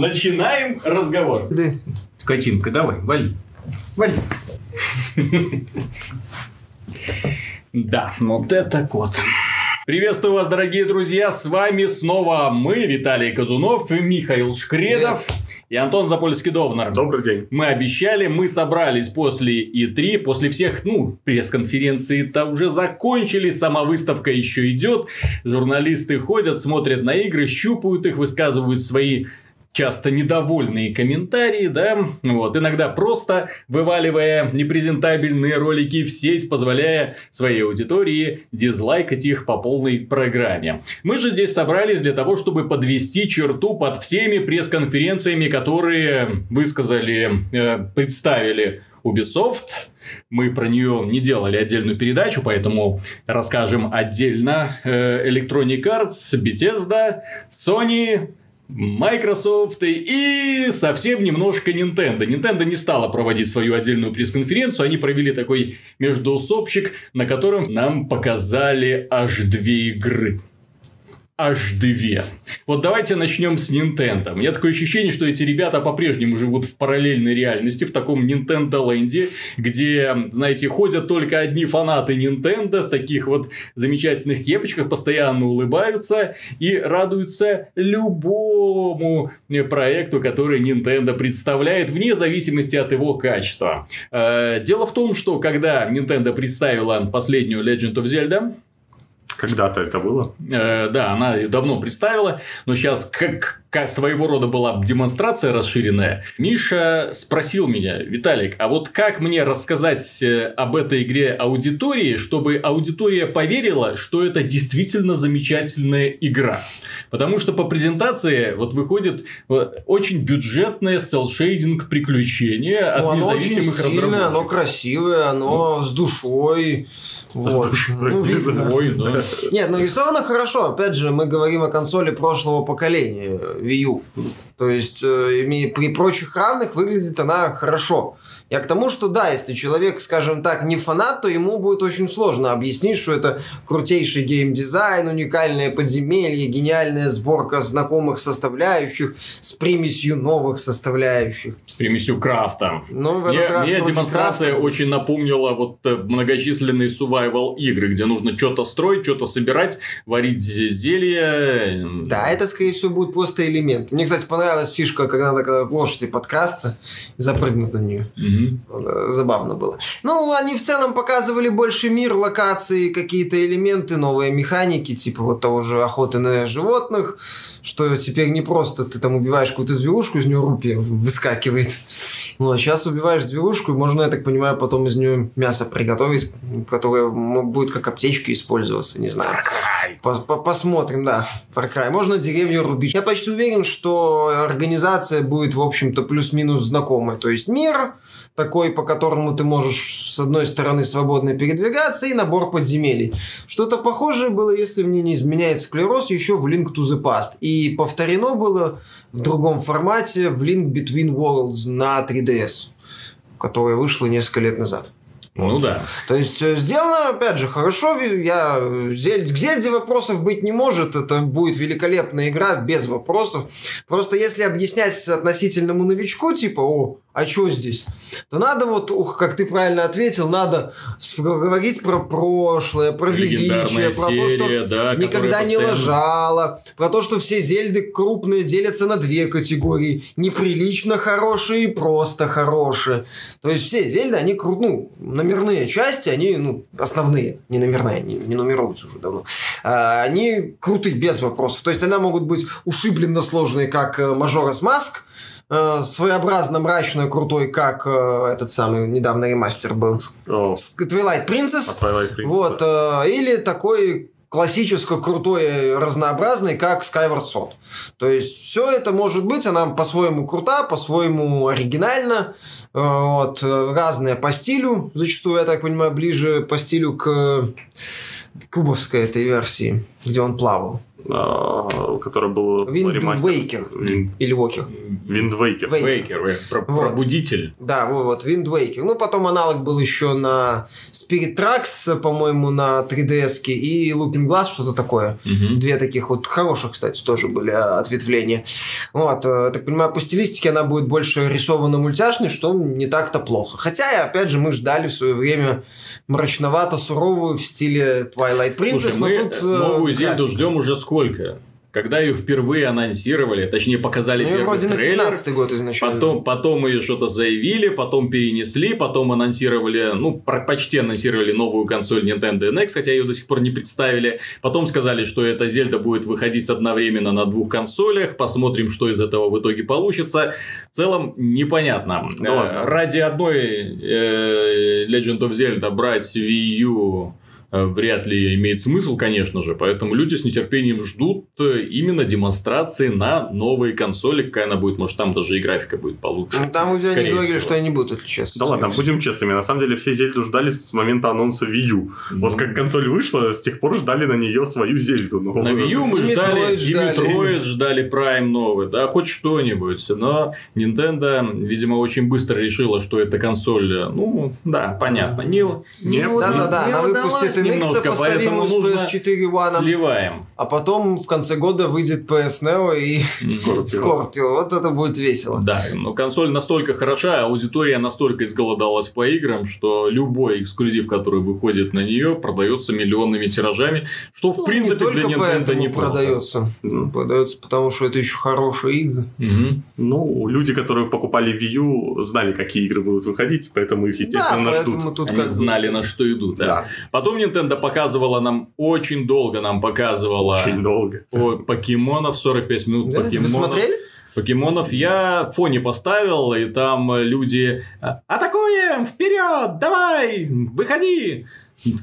Начинаем разговор. Да. Катинка, давай, вали. Вали. Да, вот это кот. Приветствую вас, дорогие друзья! С вами снова мы, Виталий Казунов, Михаил Шкредов и Антон Запольский-Довнар. Добрый день. Мы обещали, мы собрались после И3, после всех, ну, пресс-конференции-то уже закончили, сама выставка еще идет, журналисты ходят, смотрят на игры, щупают их, высказывают свои часто недовольные комментарии, да, вот, иногда просто вываливая непрезентабельные ролики в сеть, позволяя своей аудитории дизлайкать их по полной программе. Мы же здесь собрались для того, чтобы подвести черту под всеми пресс-конференциями, которые высказали, э, представили Ubisoft. Мы про нее не делали отдельную передачу, поэтому расскажем отдельно. Э, Electronic Arts, Bethesda, Sony, Microsoft и совсем немножко Nintendo. Nintendo не стала проводить свою отдельную пресс-конференцию, они провели такой междуусобщик, на котором нам показали аж две игры аж две. Вот давайте начнем с Nintendo. У меня такое ощущение, что эти ребята по-прежнему живут в параллельной реальности, в таком Nintendo ленде, где, знаете, ходят только одни фанаты Nintendo в таких вот замечательных кепочках, постоянно улыбаются и радуются любому проекту, который Nintendo представляет, вне зависимости от его качества. Э, дело в том, что когда Nintendo представила последнюю Legend of Zelda, когда-то это было? Э, да, она давно представила, но сейчас как, как своего рода была демонстрация расширенная. Миша спросил меня, Виталик, а вот как мне рассказать э, об этой игре аудитории, чтобы аудитория поверила, что это действительно замечательная игра? Потому что по презентации вот выходит вот, очень бюджетное селшейдинг приключение от Ну, оно независимых очень стильное, разработчиков. оно красивое, оно с душой. Вот. Ну, видно. Ой, да. Нет, нарисовано хорошо. Опять же, мы говорим о консоли прошлого поколения, Wii U. То есть, э, при прочих равных выглядит она хорошо. Я к тому, что да, если человек, скажем так, не фанат, то ему будет очень сложно объяснить, что это крутейший геймдизайн, уникальное подземелье, гениальная сборка знакомых составляющих с примесью новых составляющих. С примесью крафта. Ну, в Мне, этот раз мне демонстрация крафта. очень напомнила вот э, многочисленные survival игры, где нужно что-то строить, что-то собирать, варить зе- зелье. Да, это, скорее всего, будет просто элемент. Мне, кстати, понравилась фишка, когда надо когда лошади подкрасться и запрыгнуть на нее. Э, Забавно было. Ну, они в целом показывали больше мир, локации, какие-то элементы, новые механики, типа вот того же охоты на животных, что теперь не просто ты там убиваешь какую-то зверушку, из нее рупия выскакивает. Ну, а сейчас убиваешь зверушку, и можно, я так понимаю, потом из нее мясо приготовить, которое будет как аптечка использоваться, не знаю. Пос- по- Посмотрим, да, Far. Можно деревню рубить. Я почти уверен, что организация будет, в общем-то, плюс-минус знакомая. То есть мир такой, по которому ты можешь с одной стороны свободно передвигаться, и набор подземелий. Что-то похожее было, если мне не изменяет склероз, еще в Link to the Past. И повторено было в другом формате в Link Between Worlds на 3DS, которая вышла несколько лет назад. Ну да. То есть э, сделано, опять же, хорошо. Я э, Зель- к Зельде вопросов быть не может. Это будет великолепная игра без вопросов. Просто если объяснять относительному новичку, типа, о, а что здесь? То надо вот, ух, как ты правильно ответил, надо говорить про прошлое, про величие, про то, что серия, да, никогда не постоянно- лажала, про то, что все зельды крупные делятся на две категории. Неприлично хорошие и просто хорошие. То есть все зельды, они крут, ну, номерные части, они, ну, основные, не номерные, они не нумеруются уже давно. А, они крутые, без вопросов. То есть она могут быть ушибленно сложные, как э, Majora's Mask, э, своеобразно мрачно крутой, как э, этот самый недавно ремастер был. С- Twilight Princess. от Twilight Princess, Вот, э, или такой классически крутой, разнообразный, как Skyward Sword. То есть, все это может быть, она по-своему крута, по-своему оригинальна, вот, разная по стилю, зачастую, я так понимаю, ближе по стилю к кубовской этой версии, где он плавал. Который был Wind ремастер. Waker. Wind- Или Waker. Waker. Вейкер, про- Вот. пробудитель. Да, вот, Wind Waker. Ну, потом аналог был еще на Spirit Tracks, по-моему, на 3DS и Looking Glass, что-то такое. Мгм. Две таких вот хороших, кстати, тоже были а, ответвления. Вот, э, так понимаю, по стилистике она будет больше рисовано-мультяшной, что не так-то плохо. Хотя, опять же, мы ждали в свое время мрачновато-суровую в стиле Twilight Princess, Слушай, мы но тут... э, новую Зельду ждем уже сколько? Когда ее впервые анонсировали, точнее показали Ну, первый вроде на трейлер, 15 год изначально. Потом, потом ее что-то заявили, потом перенесли, потом анонсировали, ну, почти анонсировали новую консоль Nintendo NX, хотя ее до сих пор не представили. Потом сказали, что эта Зельда будет выходить одновременно на двух консолях. Посмотрим, что из этого в итоге получится. В целом, непонятно. Да Э. Ради одной э, Legend of Zelda брать Wii U вряд ли имеет смысл, конечно же. Поэтому люди с нетерпением ждут э, именно демонстрации на новые консоли. Какая она будет, может, там даже и графика будет получше. Ну, Там уже они говорили, всего. что они будут отличаться. Да ладно, будем честными, на самом деле все Зельду ждали с момента анонса Wii U. Вот Ну. как консоль вышла, с тех пор ждали на нее свою Зельду. Ну, На Wii U мы И ждали, Metroid и ждали. Metroid ждали Prime новый, да, хоть что-нибудь. Но Nintendo, видимо, очень быстро решила, что эта консоль, э, ну, да, понятно, не, Не Да-да-да, не она выпустит NX, немножко, поставимую поэтому с нужно PS4 One, Сливаем. а потом в конце года выйдет PS Neo и Scorpio. Scorpio. Вот это будет весело. Да, но консоль настолько хороша, аудитория настолько изголодалась по играм, что любой эксклюзив, который выходит на нее, продается миллионными тиражами, что в Ну, принципе не для Nintendo не продается. Мгм. Продается, потому что это еще хорошие игры. Ну, люди, которые покупали Wii U, знали, какие игры будут выходить, поэтому их, естественно, да, ждут. поэтому тут Они как знали, на что идут. Да. Да, Потом Nintendo показывала нам, очень долго нам показывала очень долго. о, покемонов, 45 минут Да? Вы покемонов. смотрели? Покемонов я в фоне поставил, и там люди «А, Атакуем! Вперед! Давай! Выходи!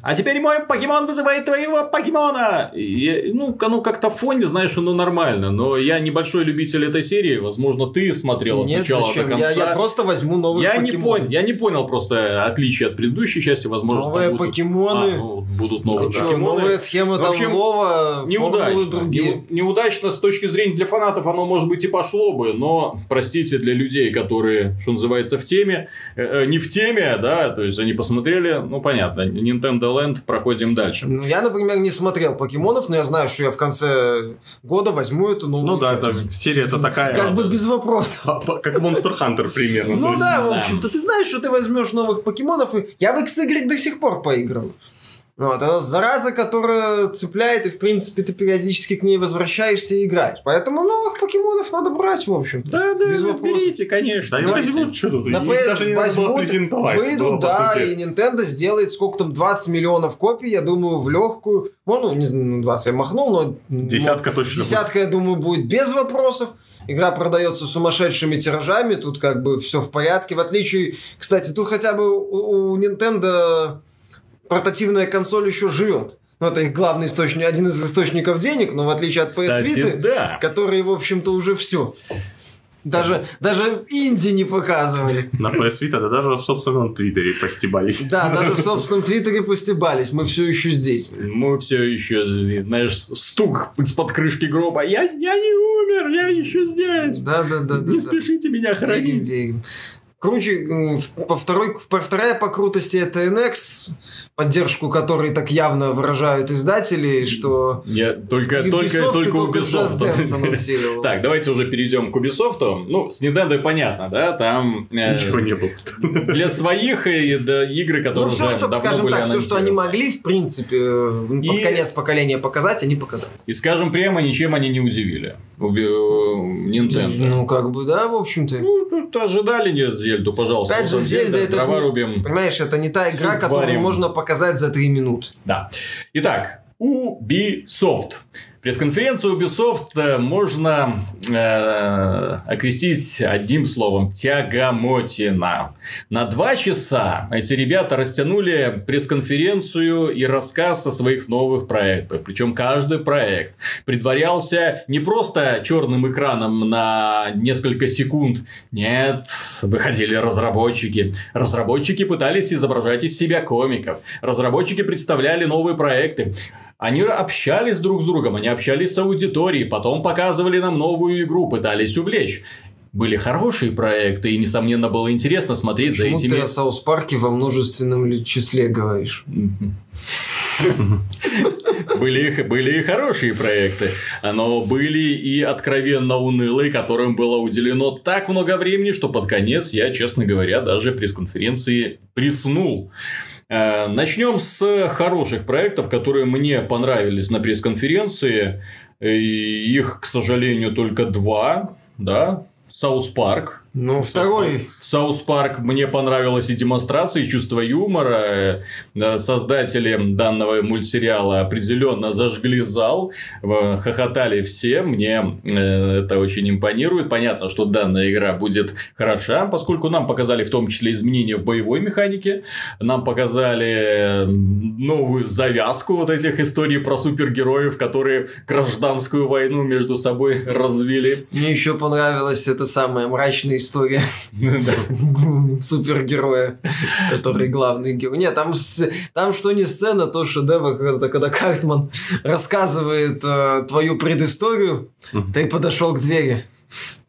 А теперь мой покемон вызывает твоего покемона! И ну, ну, как-то в фоне, знаешь, оно нормально. Но я небольшой любитель этой серии. Возможно, ты смотрел от Нет, начала зачем? до конца. Я, я просто возьму новые Я не, покемоны. понял, я не понял просто отличия от предыдущей части. Возможно, Новые будут- покемоны. А, ну, будут новые чё, покемоны. новая схема В там Вова, Неудачно. другие. Не- неудачно с точки зрения для фанатов оно, может быть, и пошло бы, но, простите, для людей, которые, что называется, в теме, э, э, не в теме, да, то есть они посмотрели, ну, понятно, Nintendo Land, проходим дальше. Ну, я, например, не смотрел покемонов, но я знаю, что я в конце года возьму эту новую. Ну да, это часть. серия-то такая. Как бы без вопросов. Как Monster Hunter примерно. Ну да, в общем-то, ты знаешь, что ты возьмешь новых покемонов, и я в XY до сих пор поиграл. Вот, это зараза, которая цепляет, и, в принципе, ты периодически к ней возвращаешься и играешь. Поэтому новых покемонов надо брать, в общем-то. Да, да, без да, вопросов. берите, конечно. Да и возьмут, что тут, На их PS даже не надо было возьмут, презентовать. выйдут, да, и Nintendo сделает сколько там, 20 миллионов копий, я думаю, в легкую. Ну, не знаю, ну, 20 я махнул, но... Десятка точно Десятка, я думаю, будет без вопросов. Игра продается сумасшедшими тиражами, тут как бы все в порядке. В отличие, кстати, тут хотя бы у, у Nintendo портативная консоль еще живет. Ну, это их главный источник, один из источников денег, но в отличие от PS Vita, да. которые, в общем-то, уже все. Даже, даже инди не показывали. На PS Vita, да даже в собственном твиттере постебались. Да, даже в собственном твиттере постебались. Мы все еще здесь. Мы все еще, знаешь, стук из-под крышки гроба. Я, я не умер, я еще здесь. Да, да, да. да, не да. спешите меня хоронить. Круче, по второй, по- вторая по крутости это NX, поддержку которой так явно выражают издатели, что Я только, Ubisoft только, только Ubisoft. Так, давайте уже перейдем к Ubisoft. Ну, с Nintendo понятно, да, там э, Ничего не было. для своих и да, игры, которые Ну, все, уже что, давно скажем были так, все, что они могли, в принципе, э, под конец поколения показать, они показали. И скажем прямо, ничем они не удивили. Э, Nintendo. Ну, как бы, да, в общем-то. Ну, тут ожидали не Зельду, пожалуйста. Опять же, Зельда это дрова не- рубим. Понимаешь, это не та игра, которую можно показать за 3 минуты. Да. Итак, Ubisoft. Пресс-конференцию Ubisoft э, можно э, окрестить одним словом – тягомотина. На два часа эти ребята растянули пресс-конференцию и рассказ о своих новых проектах. Причем каждый проект предварялся не просто черным экраном на несколько секунд. Нет, выходили разработчики. Разработчики пытались изображать из себя комиков. Разработчики представляли новые проекты. Они общались друг с другом, они общались с аудиторией, потом показывали нам новую игру, пытались увлечь. были хорошие проекты, и, несомненно, было интересно смотреть Почему за этими... ты о Саус Парке во множественном числе говоришь? Были, и- были и хорошие проекты, но были и откровенно унылые, которым было уделено так много времени, что под конец я, честно говоря, даже пресс-конференции приснул. Э, Начнем с хороших проектов, которые мне понравились на пресс-конференции. И Их, к сожалению, только два. Да, South Park. Ну, второй... South Park мне понравилась и демонстрация, и чувство юмора. Э, Создатели данного мультсериала определенно зажгли зал, э, хохотали все. Мне э, это очень импонирует. Понятно, что данная игра будет хороша, поскольку нам показали в том числе изменения в боевой механике. Нам показали новую завязку вот этих историй про супергероев, которые гражданскую войну между собой развили. Мне еще понравилась эта самая мрачная история супергероя, который главный герой. Нет, там, что не сцена, то шедевр, когда Картман рассказывает э, твою предысторию, ты подошел к двери.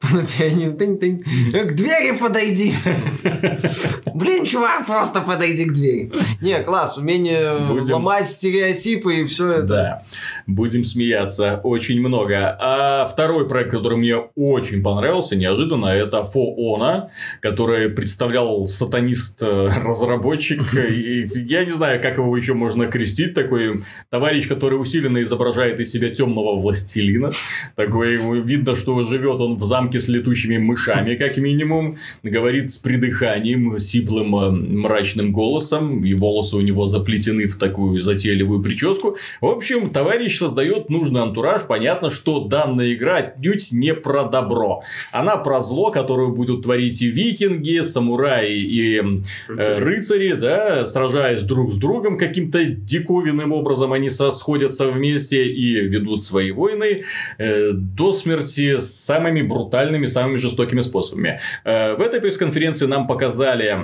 На пианино. Тынь-тынь. К двери подойди. Блин, чувак, просто подойди к двери. Не, класс, умение Будем- ломать стереотипы и все это. Да, будем смеяться очень много. А второй проект, который мне очень понравился, неожиданно, это For Honor, который представлял сатанист-разработчик. Я не знаю, как его еще можно крестить. Такой товарищ, который усиленно изображает из себя темного властелина. Такой видно, что живет он в замке с летучими мышами, как минимум. Говорит с придыханием, сиплым э, мрачным голосом. И волосы у него заплетены в такую затейливую прическу. В общем, товарищ создает нужный антураж. Понятно, что данная игра отнюдь не про добро. Она про зло, которое будут творить и викинги, самураи и э, рыцари, да, сражаясь друг с другом каким-то диковинным образом, они сходятся вместе и ведут свои войны э, до смерти самыми брутальными, самыми жестокими способами. Э, в этой пресс-конференции нам показали,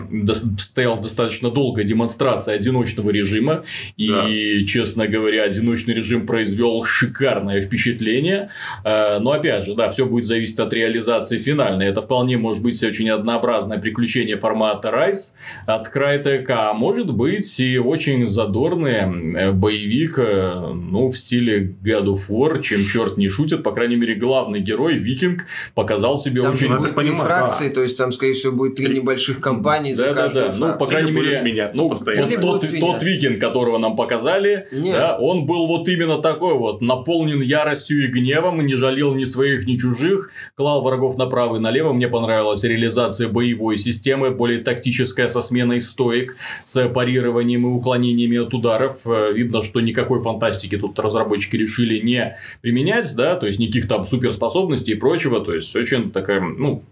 стояла достаточно долгая демонстрация одиночного режима, и, честно говоря, одиночный режим произвел шикарное впечатление. Э, Но опять же, да, все будет зависеть от реализации финальной. Это вполне может быть очень однообразное приключение формата Rise от Crytek, а может быть и очень задорный э, боевик, ну, в стиле God of War, чем черт не шутит. По крайней мере, главный герой, викинг, показал себе Там очень... же будет три фракции, то есть там, скорее всего, будет три Три. небольших компании за Да, да, каждую да. Ну, фракцию. по крайней Или мере, меняться ну, постоянно. Или тот, тот викинг, которого нам показали, Нет. да, он был вот именно такой вот, наполнен яростью и гневом, не жалел ни своих, ни чужих, клал врагов направо и налево. Мне понравилась реализация боевой системы, более тактическая, со сменой стоек, с парированием и уклонениями от ударов. Э, Видно, что никакой фантастики тут разработчики решили не применять, да, то есть никаких там суперспособностей и прочего, то есть очень такая, ну,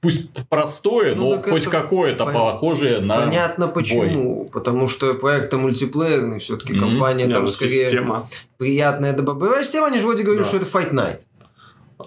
пусть простое, Ну, но хоть это какое-то пон- похожее на Понятно бой. почему. Потому что проект мультиплеерный, все-таки Мгм. компания там ну, скорее система. приятная добавка. Боевая система, они же вроде говорили, Да. что это Fight Night.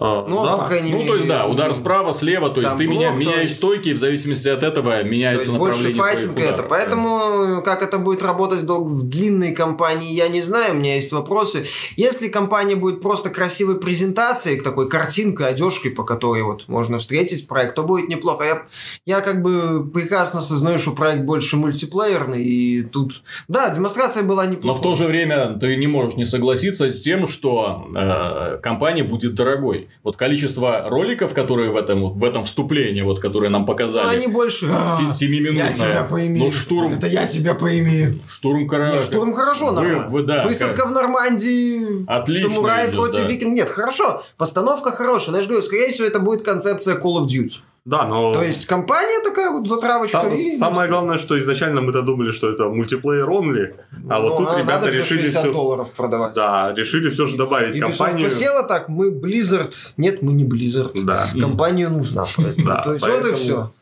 А, Ну, да. по крайней Ну, мере. то есть, да, удар справа, слева, то есть, ты меня, блок, меняешь то есть- стойки, и в зависимости от этого То меняется есть больше направление твоих файтинг это. Поэтому как это будет работать в, дол- в длинной кампании, я не знаю. У меня есть вопросы. Если компания будет просто красивой презентацией, такой картинкой, одежкой, по которой вот можно встретить проект, то будет неплохо. Я, я как бы прекрасно осознаю, что проект больше мультиплеерный. И тут... Да, демонстрация была Но неплохой. в то же время ты не можешь не согласиться с тем, что э, компания будет дорогой. Вот количество роликов, которые в этом, в этом вступлении, вот, которые нам Ну, показали, они больше... «А, се- семиминутное. Я тебя поимею. Ну, штурм, Это я тебя поимею. штурм Нет, штурм хорошо, Вы- вы- да, Высадка в Нормандии, Отлично самурай идет, против да. викинг. Нет, хорошо. Постановка хорошая. Но я же говорю, скорее всего, это будет концепция Call of Duty. Да, но... То есть компания такая вот затравочка. Сам- и- самое главное, что изначально мы-то думали, что это мультиплеер only, а вот Ну, тут а ребята решили 60 все... долларов продавать. Да, решили все же добавить И компанию. посела так, мы Blizzard. Нет, мы не Blizzard. Да. Компания нужна. Да, То есть вот и все.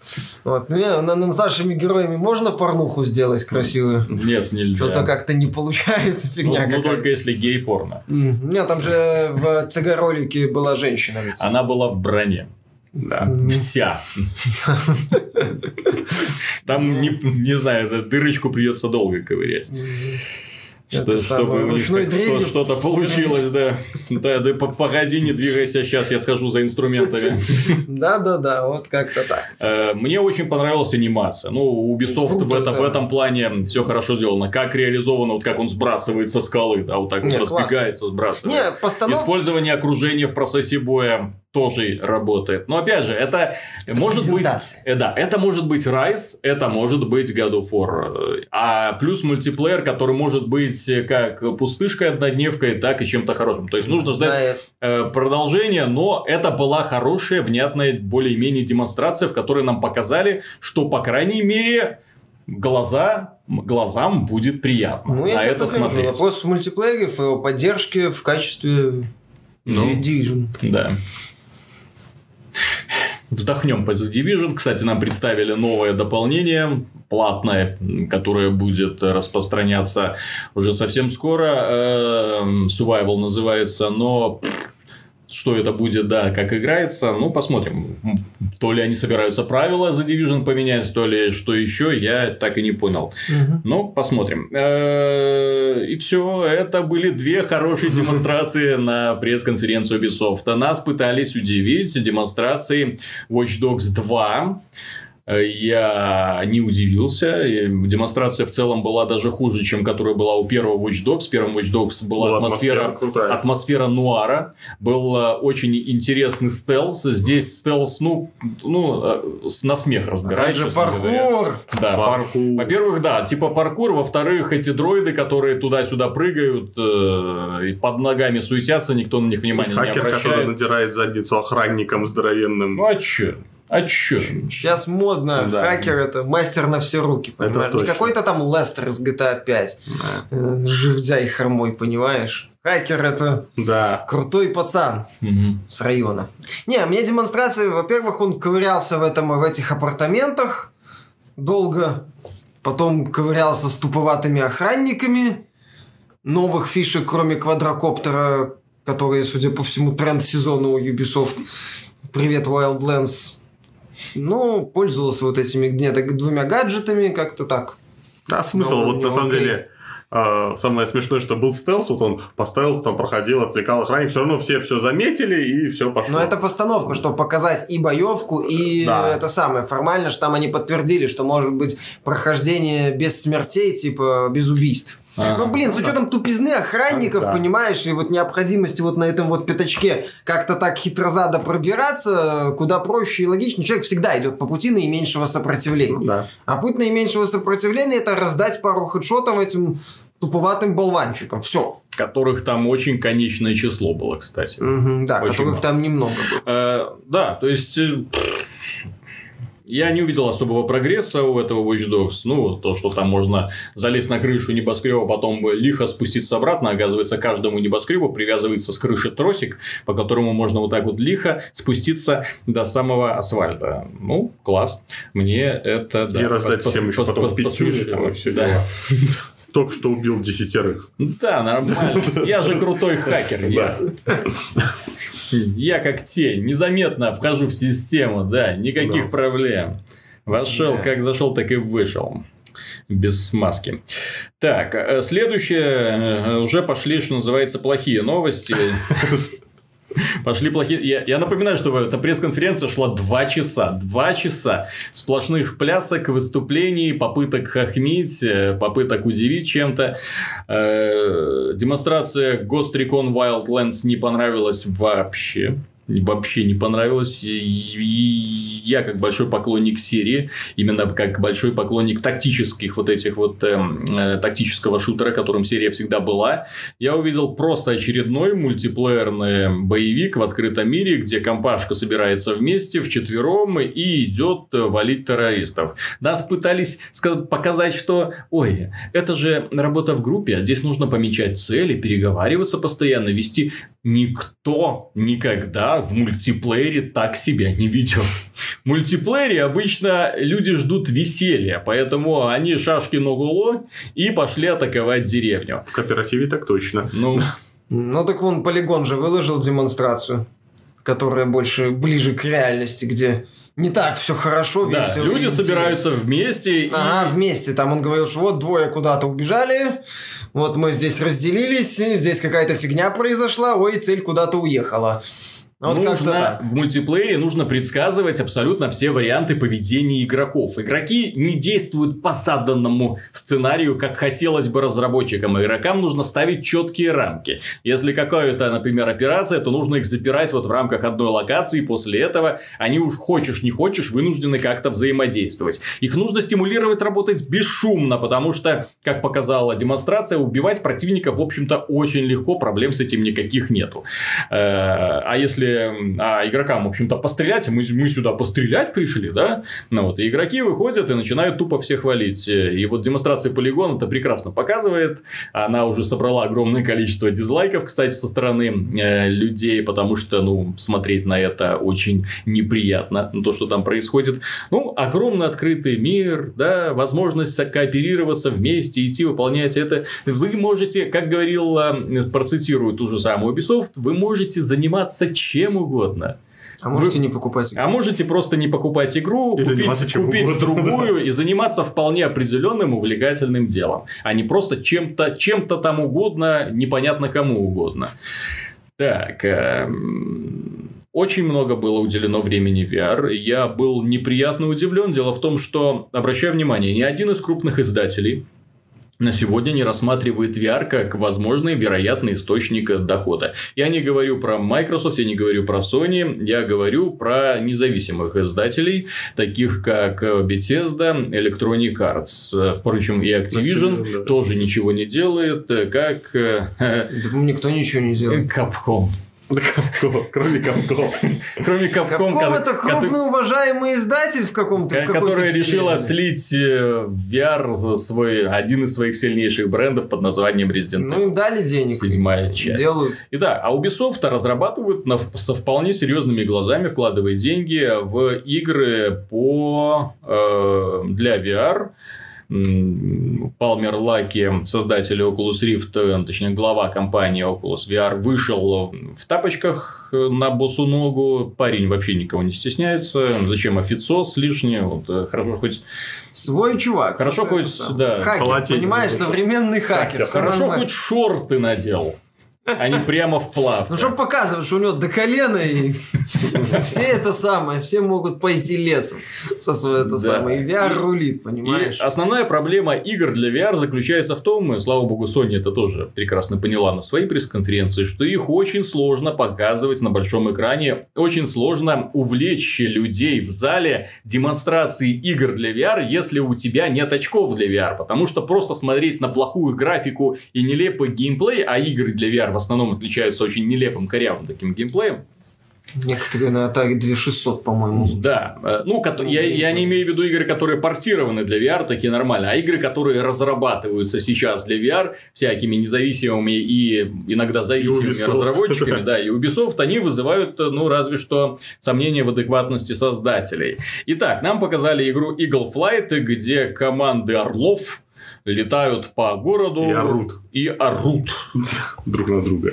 Вот. С нашими героями можно порнуху сделать красивую? Нет, нельзя. Что-то как-то не получается, Ну, фигня ну, только если гей-порно. Нет, там же в ЦГ-ролике была женщина. Она была в броне. Да. Вся. Там, не, не знаю, дырочку придется долго ковырять. Что, Это чтобы у них что-то получилось, да. Да, да, по- погоди, не двигайся, сейчас я схожу за инструментами. Да-да-да, вот как-то так. Э, Мне очень понравилась анимация. Ну, у Ubisoft в, этом, в да. этом плане все хорошо сделано. Как реализовано, вот как он сбрасывает со скалы, да, вот так вот разбегается, сбрасывает. Не. Использование окружения в процессе боя тоже работает. Но опять же, это, может быть... э, да, это может быть Rise, это может быть God of War. А плюс мультиплеер, который может быть э, как пустышкой однодневкой, так и чем-то хорошим. То есть нужно Да, ждать э, продолжение, но это была хорошая, внятная, более-менее демонстрация, в которой нам показали, что, по крайней мере, глаза, глазам будет приятно Ну, я на это смотреть. Вопрос в мультиплеере, в его поддержке в качестве Ну. Division. Да. Вздохнем по The Division. Кстати, нам представили новое дополнение, платное, которое будет распространяться уже совсем скоро. Эм, Survival называется, но что это будет, да, как играется, ну, посмотрим. То ли они собираются правила The Division поменять, то ли что еще, я так и не понял. Мгм. Ну, посмотрим. Э, И все, это были две хорошие демонстрации на пресс-конференции Ubisoft. Нас пытались удивить демонстрацией Watch Dogs 2. Э, Я не удивился. Демонстрация в целом была даже хуже, чем которая была у первого Watch Dogs. В первом Watch Dogs была, Была атмосфера, атмосфера крутая. атмосфера нуара. Был э, очень интересный стелс. Здесь стелс, ну, ну э, на смех разбирай, Как же говоря. паркур! Да, пар- Паркур. Во-первых, да, типа паркур. Во-вторых, эти дроиды, которые туда-сюда прыгают, э, и под ногами суетятся, никто на них внимания не Хакер, который обращает. надирает задницу охранникам здоровенным. Ну а чё? А чё? Сейчас модно. Да. Хакер это мастер на все руки, Это понимаешь? Не точно. какой-то там Лестер из GTA 5. э, Жердяй хромой, понимаешь? Хакер это Да. крутой пацан Мгм. с района. Не, мне демонстрация, во-первых, он ковырялся в этом в этих апартаментах долго, потом ковырялся с туповатыми охранниками, новых фишек, кроме квадрокоптера, которые, судя по всему, тренд сезона у Ubisoft. Привет, Wildlands. Ну, пользовался вот этими где-то двумя гаджетами, как-то так. Да, смысл. Ну, вот на самом клей. деле а, самое смешное, что был стелс, вот он поставил, там проходил, отвлекал охранник, все равно все все заметили и все пошло. Но это постановка, чтобы показать и боевку, и Да. это самое. Формально, что там они подтвердили, что может быть прохождение без смертей, типа без убийств. А. Ну, блин, с учетом тупизны охранников, Да. понимаешь, и вот необходимости вот на этом вот пятачке как-то так хитрозадо пробираться, куда проще и логичнее. Человек всегда идет по пути наименьшего сопротивления. Ну да. А путь наименьшего сопротивления это раздать пару хедшотов этим туповатым болванчикам. Все. Которых там очень конечное число было, кстати. да, Очень которых мало. там немного было. Э, да, то есть... э, Я не увидел особого прогресса у этого Watch Dogs. Ну, то, что там можно залезть на крышу небоскреба, потом лихо спуститься обратно. Оказывается, каждому небоскребу привязывается с крыши тросик, по которому можно вот так вот лихо спуститься до самого асфальта. Ну, класс. Мне это... Да, и раздать всем еще потом там и все дела. Только что убил десятерых. Да, нормально. Я же крутой хакер. Я. Я как тень, незаметно вхожу в систему, да, никаких Да. проблем. Вошел, Да. как зашел, так и вышел. Без смазки. Так, э, следующее. э, Уже пошли, что называется, плохие новости. Пошли плохие... Я, я напоминаю, что эта пресс-конференция шла два часа. Два часа сплошных плясок, выступлений, попыток хохмить, э, попыток удивить чем-то. Э, демонстрация Ghost Recon Wildlands не понравилась вообще. Вообще не понравилось. И- Я, как большой поклонник серии, именно как большой поклонник тактических вот этих вот эм, э, тактического шутера, которым серия всегда была, я увидел просто очередной мультиплеерный боевик в открытом мире, где компашка собирается вместе вчетвером и идет э, валить террористов. Нас пытались показать, что, ой, это же работа в группе, а здесь нужно помечать цели, переговариваться постоянно, вести. Никто никогда в мультиплеере так себя не ведет. В мультиплеере обычно люди ждут веселья, поэтому они шашки на гуло и пошли атаковать деревню. В кооперативе так точно. Ну, Ну так вон, полигон же выложил демонстрацию. Которая больше ближе к реальности, где не так все хорошо, Да, весело. люди и собираются вместе и... Ага, вместе. Там он говорил, что вот двое куда-то убежали, вот мы здесь разделились, здесь какая-то фигня произошла, ой, цель куда-то уехала. Вот как-то нужно в мультиплеере нужно предсказывать абсолютно все варианты поведения игроков. Игроки не действуют по заданному сценарию, как хотелось бы разработчикам. Игрокам нужно ставить четкие рамки. Если какая-то, например, операция, то нужно их запирать вот в рамках одной локации. И после этого они уж хочешь не хочешь вынуждены как-то взаимодействовать. Их нужно стимулировать работать бесшумно, потому что, как показала демонстрация, убивать противника, в общем-то, очень легко, проблем с этим никаких нету. Э, А если а игрокам, в общем-то, пострелять, мы, мы сюда пострелять пришли, да? Ну вот, и игроки выходят и начинают тупо всех хвалить. И вот демонстрация полигона это прекрасно показывает. Она уже собрала огромное количество дизлайков, кстати, со стороны э, людей, потому что, ну, смотреть на это очень неприятно, то, что там происходит. Ну, огромный открытый мир, да, возможность кооперироваться вместе, идти выполнять это. Вы можете, как говорил, э, процитирую ту же самую Ubisoft, вы можете заниматься чем угодно. А можете не покупать А можете просто не покупать игру, И купить, чем купить другую и заниматься вполне определенным увлекательным делом, а не просто чем-то чем там угодно, непонятно кому угодно. Так, эм, очень много было уделено времени VR. Я был неприятно удивлен. Дело в том, что, обращаю внимание, ни один из крупных издателей на сегодня не рассматривает VR как возможный вероятный источник дохода. Я не говорю про Microsoft, я не говорю про Sony, я говорю про независимых издателей, таких как Bethesda, Electronic Arts. Впрочем, и Activision, да. тоже ничего не делает, как э, Да никто ничего не делает. Capcom. Capcom, Кроме Capcom. Кроме Каком ко- это крупный уважаемый издатель в каком-то которая решила слить э, VR за свой, один из своих сильнейших брендов под названием Resident Ну, Evil. им дали денег. Седьмая часть. Делают. И да, а Ubisoft разрабатывают на- со вполне серьезными глазами, вкладывая деньги в игры по э, для VR. Палмер Лаки, создатель Oculus Rift, э, точнее глава компании Oculus VR, вышел в тапочках э, на босу ногу. Парень вообще никого не стесняется. Зачем официоз лишний? Вот, э, хорошо хоть Свой чувак. Хорошо Вот хоть, это да, Хакер, понимаешь, современный хакер. всё хорошо хоть шорты надел, а не прямо в плавках. Ну, чтобы показывать, что у него до колена, и все это самое, все могут пойти лесом со своей это самое. И VR рулит, понимаешь? основная проблема игр для VR заключается в том, и слава богу, Sony это тоже прекрасно поняла на своей пресс-конференции, что их очень сложно показывать на большом экране, очень сложно увлечь людей в зале демонстрации игр для VR, если у тебя нет очков для VR, потому что просто смотреть на плохую графику и нелепый геймплей, а игры для VR в основном отличаются очень нелепым, корявым таким геймплеем, Некоторые на Atari 2600, по-моему. да, э, ну, кото- я, я не имею в виду игры, которые портированы для VR, такие нормально, а игры, которые разрабатываются сейчас для VR всякими независимыми и иногда зависимыми Ubisoft, разработчиками, да. да, и Ubisoft, они вызывают, э, ну, разве что сомнения в адекватности создателей. Итак, нам показали игру Eagle Flight, где команды орлов летают по городу И орут. и орут. Друг на друга.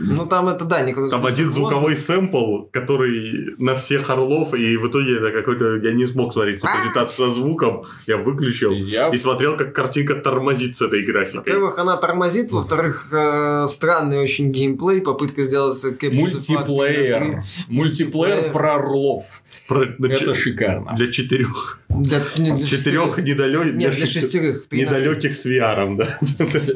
Ну, там это, да, никуда Там один звуковой сэмпл, который на всех орлов, и в итоге это какой-то... Я не смог смотреть эту презентацию со звуком, я выключил. Я- И смотрел, как картинка тормозит с этой графикой. Во-первых, она тормозит, во-вторых, э, странный очень геймплей, попытка сделать Мультиплеер. 3. Мультиплеер про орлов. Про- Это шикарно. Для четырех. Для, не для Четырех недалек... Нет, для шестерых. На три. Недалеких с VR, да.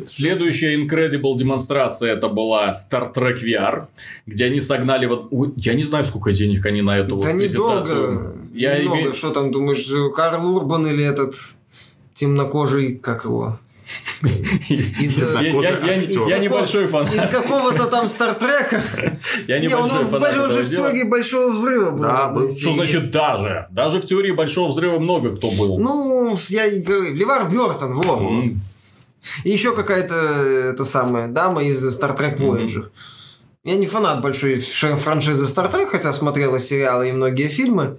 Следующая Incredible демонстрация это была Star Trek VR, где они согнали вот, я не знаю, сколько денег они на эту вот Да презентацию. недолго. Я имею- Что там, думаешь, Карл Урбан или этот темнокожий, как его? Из, Я, я- я- небольшой фанат. из какого-то там Стартрека. Я небольшой фанат он же в теории Большого Взрыва был. Да, был. Что значит даже? Даже в теории Большого Взрыва много кто был. Ну, я и говорю, Левар Бертон, во. И еще какая-то, это самая, дама из Star Trek Voyager. Я не фанат большой франшизы Star Trek, хотя смотрела сериалы и многие фильмы.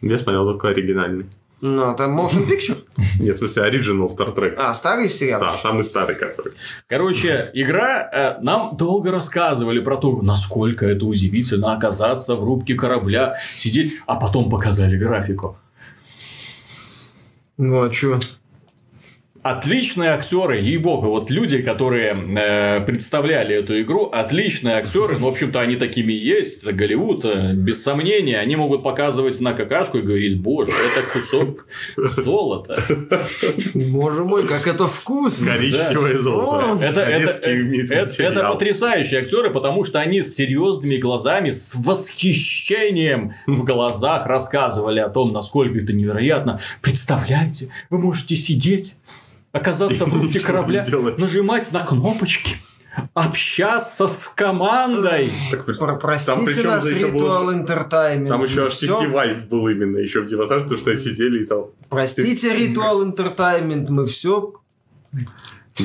Я смотрел только оригинальный. Ну, это motion picture. Нет, в смысле, оригинал Star Trek. А, старый сериал? Да, самый старый который. Короче, игра... э, нам долго рассказывали про то, насколько это удивительно оказаться в рубке корабля, сидеть, а потом показали графику. Ну, а чё? Отличные актеры, ей-богу, вот люди, которые э, представляли эту игру, отличные актеры, ну, в общем-то, они такими и есть, это Голливуд, э, без сомнения, они могут показывать на какашку и говорить, боже, это кусок золота. Боже мой, как это вкусно. Коричневое золото. Это, это, Редкий это, это материал. потрясающие актеры, потому что они с серьезными глазами, с восхищением в глазах рассказывали о том, насколько это невероятно. Представляете, вы можете сидеть, оказаться в Ничего корабля, нажимать на кнопочки, общаться с командой. Так, Про- там Простите причем нас, Ritual было- Entertainment. Там еще. HTC Vive был именно еще в демонстрации, что сидели и там. Простите, Ritual Entertainment, мы все...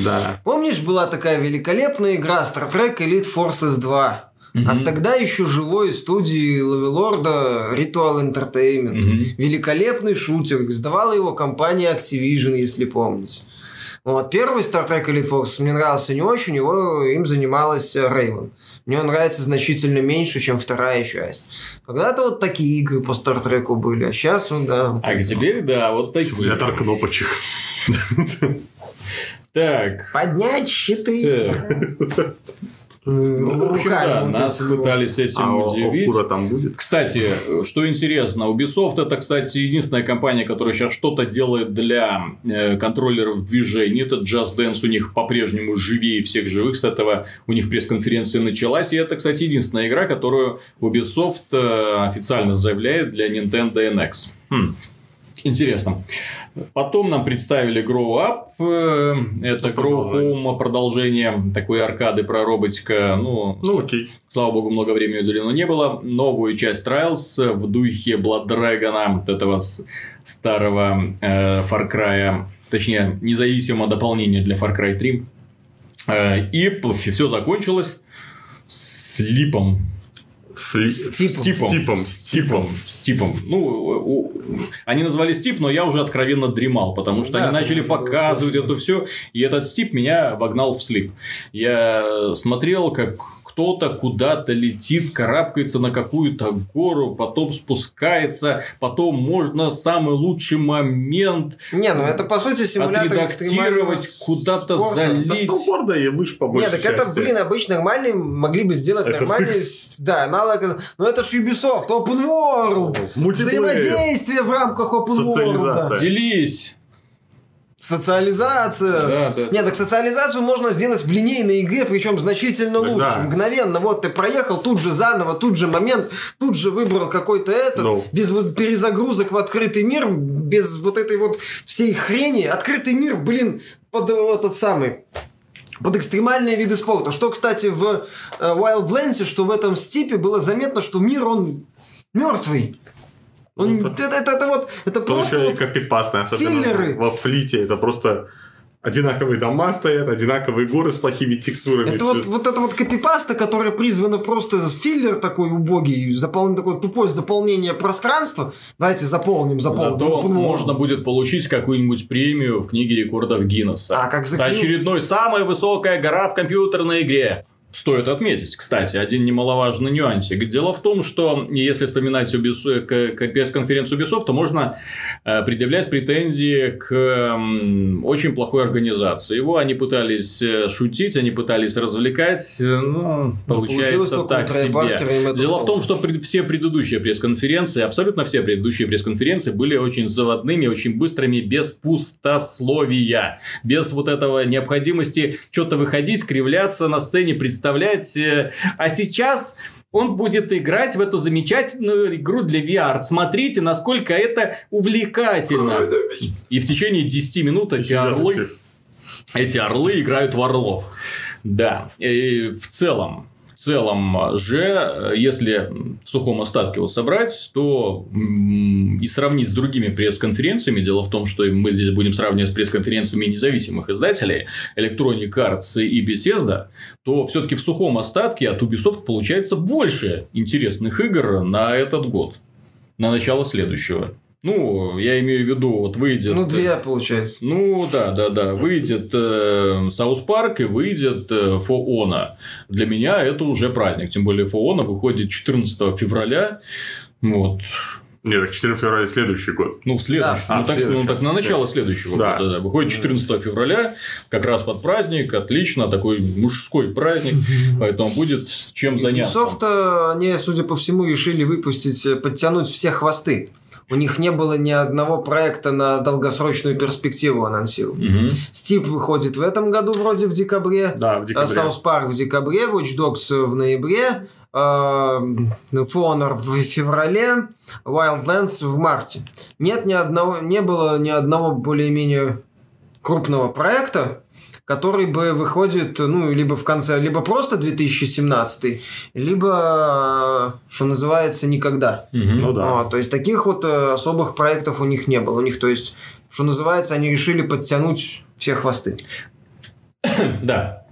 Да. Помнишь, была такая великолепная игра Star Trek Elite Forces 2? Мгм. От тогда еще живой студии Лавелорда Ritual Entertainment. Мгм. Великолепный шутер. Издавала его компания Activision, если помните. Вот, первый Star Trek Elite Forces мне нравился не очень, его им занималась Рейвен. Мне он нравится значительно меньше, чем вторая часть. Когда-то вот такие игры по Star Trek были, а сейчас он, да. вот А это. теперь, да, вот такие. Симулятор кнопочек. Так. Поднять щиты. М, Ну, общем, да, вот нас пытались этим А удивить. Охура там будет? Кстати, что интересно, Ubisoft это, кстати, единственная компания, которая сейчас что-то делает для э, контроллеров движений. Это Just Dance у них по-прежнему живее всех живых. С этого у них пресс-конференция началась. И это, кстати, единственная игра, которую Ubisoft э, официально заявляет для Nintendo NX. Хм. Интересно. Потом нам представили Grow Up. э, Это Grow. Home продолжение такой аркады про роботика. Ну, Ну окей. Слава богу, много времени уделено не было. Новую часть Trials в духе Blood Dragon, вот этого старого э, Far Cry, точнее, независимого дополнения для Far Cry 3. Э, и все закончилось с липом. Фли- С типом. Стипом. Стипом. Стипом. Стипом. Ну, они назвали Стип, но я уже откровенно дремал, потому что Да, они начали показывать это все, и этот Стип меня вогнал в слип. Я смотрел, как кто-то куда-то летит, карабкается на какую-то гору, потом спускается, потом можно самый лучший момент Не, ну это по сути симулятор отредактировать, куда-то залить. Да сноуборда и лыж по большей Нет, так это, части. блин, обычно нормальные могли бы сделать SSX. нормальный, да, аналог, но это ж Ubisoft, Open World, Мультиплеер. взаимодействие в рамках Open World, Социализация. Делись. Социализация. Да, да. Нет, так социализацию можно сделать в линейной игре, причем значительно Так лучше. да. Мгновенно, вот ты проехал, тут же заново, тут же момент, тут же выбрал какой-то этот, Ну. без вот перезагрузок в открытый мир, без вот этой вот всей хрени. Открытый мир, блин, под этот самый под экстремальные виды спорта. Что, кстати, в э, Wildlands, что в этом степе было заметно, что мир, он мертвый. Он, Ну, это, это, это вот, это просто еще и вот- копипастные, особенно филлеры. во флите. Это просто одинаковые дома стоят, одинаковые горы с плохими текстурами. Это вот, вот эта вот копипаста, которая призвана просто филлер такой убогий, запол... такое тупое заполнение пространства. Давайте заполним, заполним. Зато world. можно будет получить какую-нибудь премию в книге рекордов Гиннесса. А, как за За очередной самая высокая гора в компьютерной игре. Стоит отметить, кстати, один немаловажный нюансик. Дело в том, что если вспоминать Ubisoft, пресс-конференцию Ubisoft, то можно э, предъявлять претензии к очень плохой организации. Его они пытались э, шутить, они пытались развлекать, э, но получилось получается только так себе. Дело в том, что все предыдущие пресс-конференции, абсолютно все предыдущие пресс-конференции были очень заводными, очень быстрыми, без пустословия, без вот этого необходимости что-то выходить, кривляться на сцене, представлять. Э, А сейчас он будет играть в эту замечательную игру для VR. Смотрите, насколько это увлекательно. И в течение 10 минут эти орлы эти- эти орлы играют в орлов. Да. И в целом, в целом же, э, если в сухом остатке его собрать, то и сравнить с другими пресс-конференциями, дело в том, что мы здесь будем сравнивать с пресс-конференциями независимых издателей, Electronic Arts и Bethesda, то все-таки в сухом остатке от Ubisoft получается больше интересных игр на этот год, на начало следующего. Ну, я имею в виду, вот выйдет... Ну, две, получается. Ну, да, да, да. Выйдет South Park и выйдет э, For Honor. Для меня это уже праздник. Тем более For Honor выходит 14 февраля. Вот. Нет, так 14 февраля следующий год. Ну, в следующий. Да. ну, А, так, следующий. ну, так на начало следующего Да. года. Да. Выходит 14 февраля, как раз под праздник. Отлично. Такой мужской праздник. Поэтому будет чем заняться. Ubisoft, э, они, судя по всему, решили выпустить, э, подтянуть все хвосты. У них не было ни одного проекта на долгосрочную перспективу анонсирован. Мгм. Steep выходит в этом году вроде в декабре. Да, в декабре. South Park в декабре, Watch Dogs в ноябре, э, For Honor в феврале, Wildlands в марте. Нет ни одного, не было ни одного более-менее крупного проекта, который бы выходит, ну, либо в конце, либо просто 2017, либо, э, что называется, никогда. Ну да. А, то есть таких вот э, особых проектов у них не было. У них, то есть, что называется, они решили подтянуть все хвосты. Да.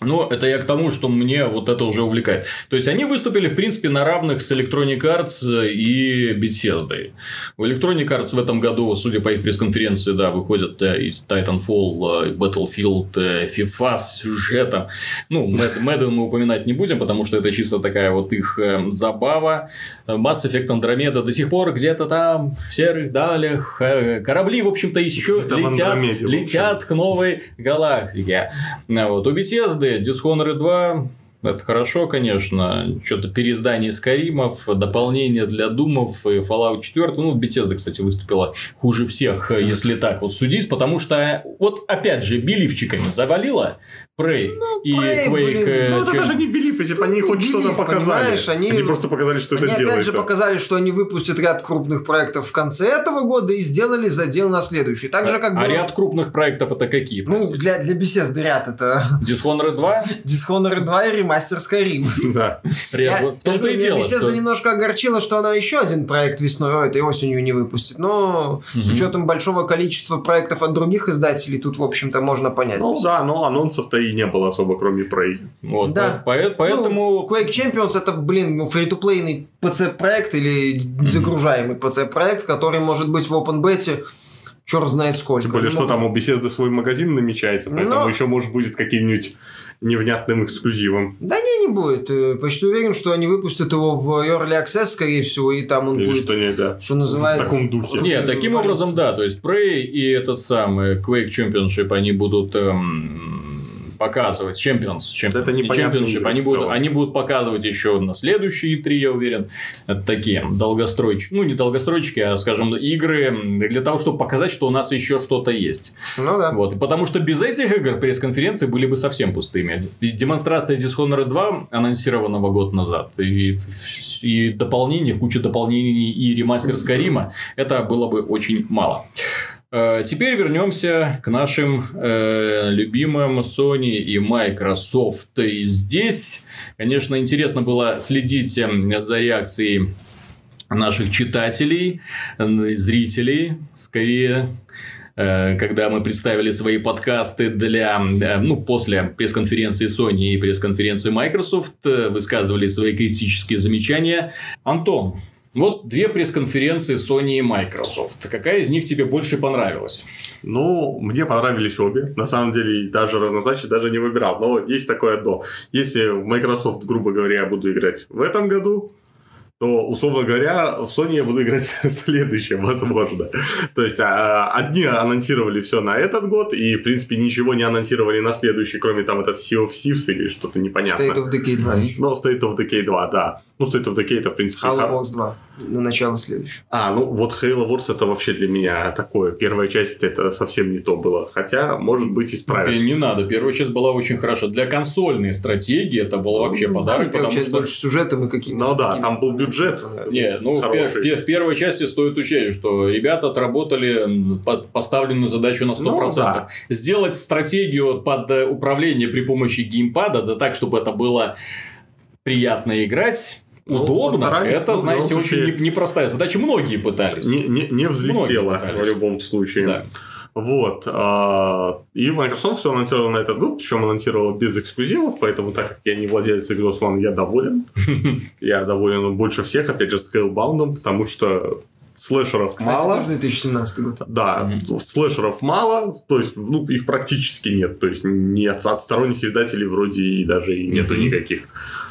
Но это я к тому, что мне вот это уже увлекает. То есть, они выступили, в принципе, на равных с Electronic Arts и Bethesda. У Electronic Arts в этом году, судя по их пресс-конференции, да, выходят э, из Titanfall, э, Battlefield, э, FIFA с сюжетом. Ну, Madden мы упоминать не будем, потому что это чисто такая вот их э, забава. Mass Effect Andromeda до сих пор где-то там в серых далях. э, Корабли, в общем-то, еще летят, общем. летят к новой галактике. А Вот. У Bethesda Dishonored 2 это хорошо, конечно. Что-то переиздание Скаримов, дополнение для Думов и Fallout 4. Ну, Bethesda, кстати, выступила хуже всех, э, если так вот судить, потому что, вот опять же, биливчиками завалила Prey и Prey, Quake. блин, э, Ну, это чем- даже не если бы Тут они хоть что-то показали. понимаешь, они- просто показали, что Они это опять делается. же показали, что они выпустят ряд крупных проектов в конце этого года и сделали задел на следующий. Так же, как а было- ряд крупных проектов это какие? Ну, простите? для, для Bethesda ряд это Dishonored 2? Dishonored 2 и ремастер Skyrim. Да. В том-то я и дело. Bethesda что- немножко огорчила, что она еще один проект весной, ой, этой осенью не выпустит. Но с учетом большого количества проектов от других издателей, тут, в общем-то, можно понять. Ну да, но анонсов-то и не было особо, кроме Prey. Вот, Да. по- по- поэтому... Ну, Quake Champions это, блин, ну, фри-то-плейный PC-проект или загружаемый PC-проект, который может быть в Open Beta черт знает сколько. Тем более, Ну, что там у Bethesda свой магазин намечается, поэтому Ну. еще, может, будет каким-нибудь невнятным эксклюзивом. Да не, не будет. Э, Почти уверен, что они выпустят его в Early Access, скорее всего, и там он Или будет, что не, да. что В называется... таком духе. Нет, таким образом, да. То есть, Prey и этот самый Quake Championship, они будут эм, показывать. Champions. Champions Это не игры Они будут, они будут показывать еще на следующие три, я уверен. Это такие долгостройчики. Ну, не долгостройчики, а, скажем, игры для того, чтобы показать, что у нас еще что-то есть. Ну да. Вот. Потому что без этих игр пресс-конференции были бы совсем пустыми. И демонстрация Dishonored 2 анонсированного год назад. И, и дополнение, куча дополнений и ремастер Скарима. Это было бы очень мало. Э, Теперь вернемся к нашим э, любимым Sony и Microsoft. И здесь, конечно, интересно было следить э, за реакцией наших читателей, зрителей, скорее, э, когда мы представили свои подкасты для, э, ну, после пресс-конференции Sony и пресс-конференции Microsoft, высказывали свои критические замечания. Антон, вот две пресс-конференции Sony и Microsoft. Какая из них тебе больше понравилась? Ну, мне понравились обе. На самом деле, даже равнозначно даже не выбирал. Но есть такое одно. Если в Microsoft, грубо говоря, я буду играть в этом году, то, условно говоря, в Sony я буду играть в следующем, возможно. То есть, а, одни анонсировали все на этот год, и, в принципе, ничего не анонсировали на следующий, кроме там этот Sea of Thieves или что-то непонятное. State of Decay 2 еще. Ну, State of Decay 2, да. Ну, State of Decay это, в принципе, Halo Wars 2 на начало следующего. а, ну вот Halo Wars это вообще для меня такое. Первая часть это совсем не то было. Хотя, может быть, исправят. Не надо, первая часть была очень хороша. Для консольной стратегии это был вообще подарок, Первая потому часть что... больше сюжетом и какими-то Ну да, такими- там был бюджет. Не, ну в, пер- Хороший. в пер- в первой части стоит учесть, что ребята отработали под поставленную задачу на 100%. Ну, да. Сделать стратегию под э, управление при помощи геймпада, да так, чтобы это было приятно играть, Ну, удобно, постарались, это, ну, в знаете, очень случае- не- непростая задача. Многие пытались. Не, не, не пытались. в любом случае. Да. Вот. а, И Microsoft все анонсировал на этот год, причем анонсировала без эксклюзивов, поэтому так как я не владелец Xbox One, я доволен. Я доволен больше всех, опять же, Scalebound, потому что слэшеров Кстати, мало. тоже 2017 год. Да, Мгм. слэшеров мало, то есть, ну, их практически нет. То есть, не от, от сторонних издателей вроде и даже и нету Мгм. никаких.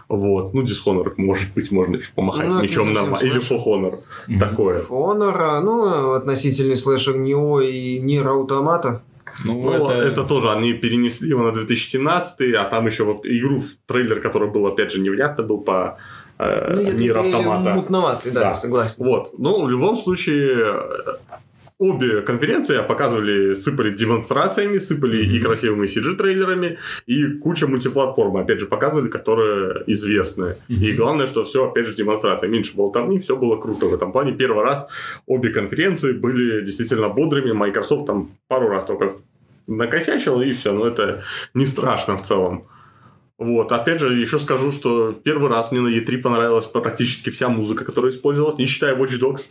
Вот. Ну, Dishonored, может быть, можно еще помахать Ну, мечом нормально. Или. For Honor. Мгм. Такое. Honor, а, ну, относительный слэшер Нео и Нир Automata. Ну, Ну, это... это... тоже, они перенесли его на 2017, а там еще вот игру, трейлер, который был, опять же, невнятно был по э, Ну, трейлер Автомата. мутноватый, да, Да. согласен. Вот. Ну, в любом случае, э, обе конференции показывали, сыпали демонстрациями, сыпали и красивыми CG-трейлерами, и куча мультиплатформ, опять же, показывали, которые известны. Мгм. И главное, что все, опять же, демонстрация. Меньше болтовни, все было круто в этом плане. Первый раз обе конференции были действительно бодрыми. Microsoft там пару раз только накосячил, и все. Но это не страшно в целом. Вот, опять же, еще скажу, что в первый раз мне на E3 понравилась практически вся музыка, которая использовалась, не считая Watch Dogs.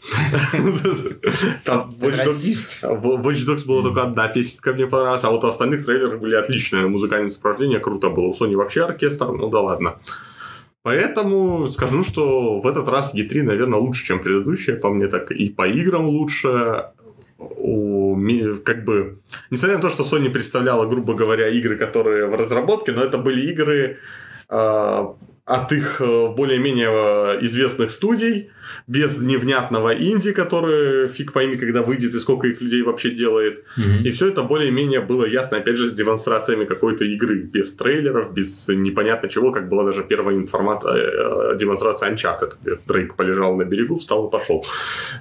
Там Ты Watch Dogs, Watch была только одна песенка мне понравилась, а вот у остальных трейлерах были отличные. Музыкальное сопровождение круто было. У Sony вообще оркестр, ну да ладно. Поэтому скажу, что в этот раз E3, наверное, лучше, чем предыдущие, по мне так и по играм лучше. У, как бы, несмотря на то, что Sony представляла, грубо говоря, игры, которые в разработке, но это были игры э, от их э, более-менее э, известных студий, без невнятного инди, который фиг пойми, когда выйдет и сколько их людей вообще делает. Мгм. И все это более-менее было ясно, опять же, с демонстрациями какой-то игры, без трейлеров, без непонятно чего, как была даже первая информация, э, демонстрация Uncharted, где Дрейк полежал на берегу, встал и пошел.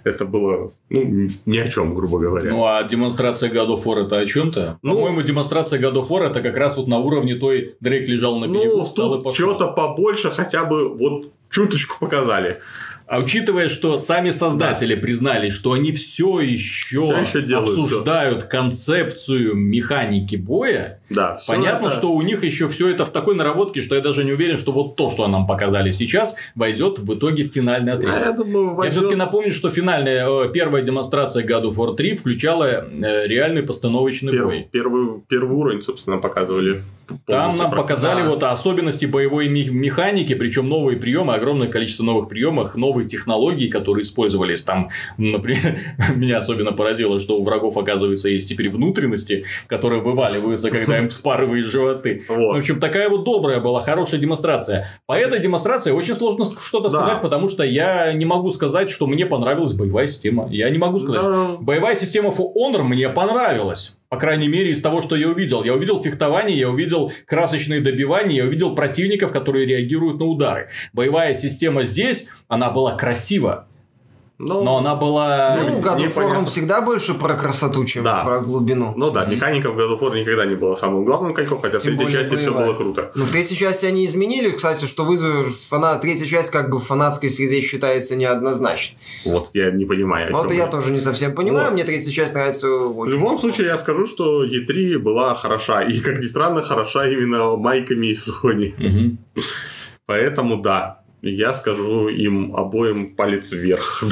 Это было, ну, ни о чем, грубо говоря. Ну, а демонстрация God of War это о чем-то? Ну- По-моему, демонстрация God of War это как раз вот на уровне той Дрейк лежал на берегу, ну, встал и пошел. чего-то побольше хотя бы вот чуточку показали. А учитывая, что сами создатели признали, что они все еще, ещё делают, обсуждают концепцию механики боя, Да, понятно, это- что у них еще все это в такой наработке, что я даже не уверен, что вот то, что нам показали сейчас, войдет в итоге в финальный отрезок. А я думаю, Я войдет- все-таки напомню, что финальная э, первая демонстрация God of War 3 включала э, реальный постановочный Перв- бой. первый, первый уровень, собственно, показывали. Там нам про- показали Да. вот особенности боевой механики, причем новые приемы, огромное количество новых приемов, новые технологии, которые использовались. Там, например, меня особенно поразило, что у врагов, оказывается, есть теперь внутренности, которые вываливаются, когда им вспарывают животы. Вот. В общем, такая вот добрая была, хорошая демонстрация. По этой демонстрации очень сложно что-то Да. сказать, потому что я не могу сказать, что мне понравилась боевая система. Я не могу сказать. Да, Боевая система For Honor мне понравилась. По крайней мере, из того, что я увидел. Я увидел фехтование, я увидел красочные добивания, я увидел противников, которые реагируют на удары. Боевая система здесь, она была красива, но- но она была... Ну, God of War, он всегда больше про красоту, чем Да. про глубину. Ну да, механика в God of War никогда не была самым главным коньком, хотя в Тем третьей более части все было круто. Ну, в третьей части они изменили, кстати, что вызов фанат... Третья часть как бы в фанатской среде считается неоднозначно. Вот я не понимаю. Вот и я тоже не совсем понимаю, Вот. мне третья часть нравится В очень. любом случае, я скажу, что E3 была хороша. И, как ни странно, хороша именно майками из Sony. Поэтому да, я скажу им обоим палец вверх.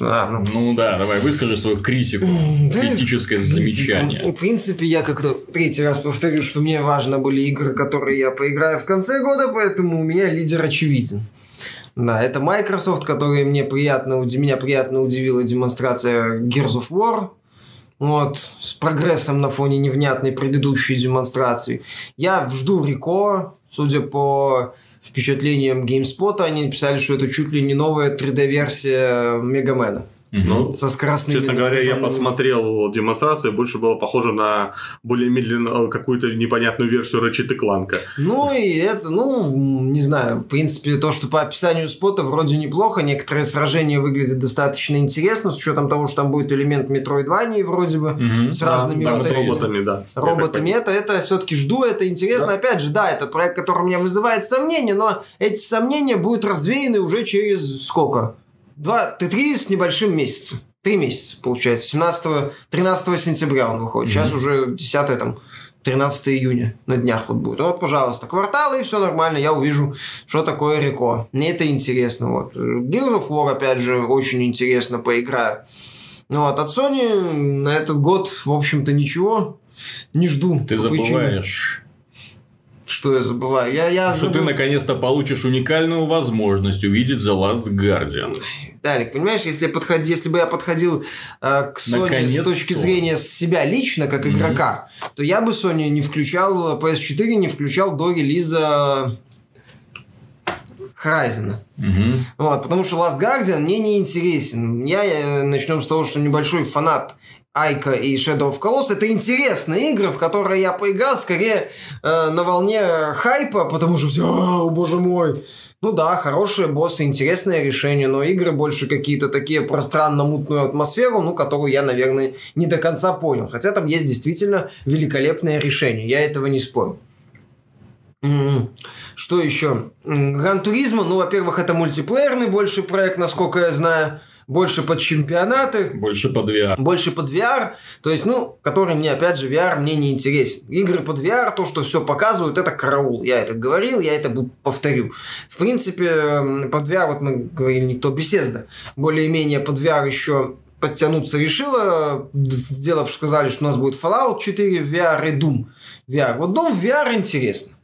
А, ну, Ну да, давай, выскажи свою критику, критическое замечание. Ну, В принципе, я как-то третий раз повторю, что мне важно были игры, которые я поиграю в конце года, поэтому у меня лидер очевиден. Да, это Microsoft, который мне приятно, меня приятно удивила демонстрация Gears of War. Вот, с прогрессом на фоне невнятной предыдущей демонстрации. Я жду Рико, судя по впечатлениям GameSpot, они написали, что это чуть ли не новая 3D-версия Мегамена. Ну, Со скоростными Честно говоря, я посмотрел демонстрацию, больше было похоже на более медленную какую-то непонятную версию Ratchet Clank. Ну и это, ну, не знаю, в принципе, то, что по описанию спота вроде неплохо, некоторые сражения выглядят достаточно интересно, с учетом того, что там будет элемент Metroidvania вроде бы, Мгм. с разными Да, вот с роботами, да. роботами. Это, это все-таки жду, это интересно. Да. Опять же, да, это проект, который меня вызывает сомнения, но эти сомнения будут развеяны уже через сколько? Два, три с небольшим месяцем. Три месяца, получается. 17 13 сентября он выходит. Сейчас уже 10 там, 13 июня на днях вот будет. Вот, пожалуйста, кварталы, и все нормально, я увижу, что такое Реко. Мне это интересно. Вот. Gears of War, опять же, очень интересно поиграю. Ну Вот, от Sony на этот год, в общем-то, ничего не жду. Ты забываешь, Что я забываю? Я, я Что ты забыл- наконец-то получишь уникальную возможность увидеть The Last Guardian. Далек, понимаешь, если, подходи, если бы я подходил э, к Sony с Наконец-то. точки зрения себя лично, как Мгм. игрока, то я бы Sony не включал, PS4 не включал до релиза Horizon. Мгм. Вот, потому что Last Guardian мне не интересен. Я начнем с того, что небольшой фанат Айка и Shadow of Colossus это интересные игры, в которые я поиграл скорее э, на волне хайпа, потому что все, о боже мой. Ну да, хорошие боссы, интересное решение, но игры больше какие-то такие пространно-мутную атмосферу, ну, которую я, наверное, не до конца понял. Хотя там есть действительно великолепное решение, я этого не спорю. М, Что еще? Гран Туризма, ну, во-первых, это мультиплеерный больше проект, насколько я знаю, больше под чемпионаты, Больше под VR. больше под VR, то есть, ну, который мне, опять же, VR мне не интересен. Игры под VR, то, что все показывают, это караул. Я это говорил, я это повторю. В принципе, под VR, вот мы говорили, никто беседа, более-менее под VR еще подтянуться решила, сделав, сказали, что у нас будет Fallout 4 в VR и Doom VR. Вот Doom VR интересно.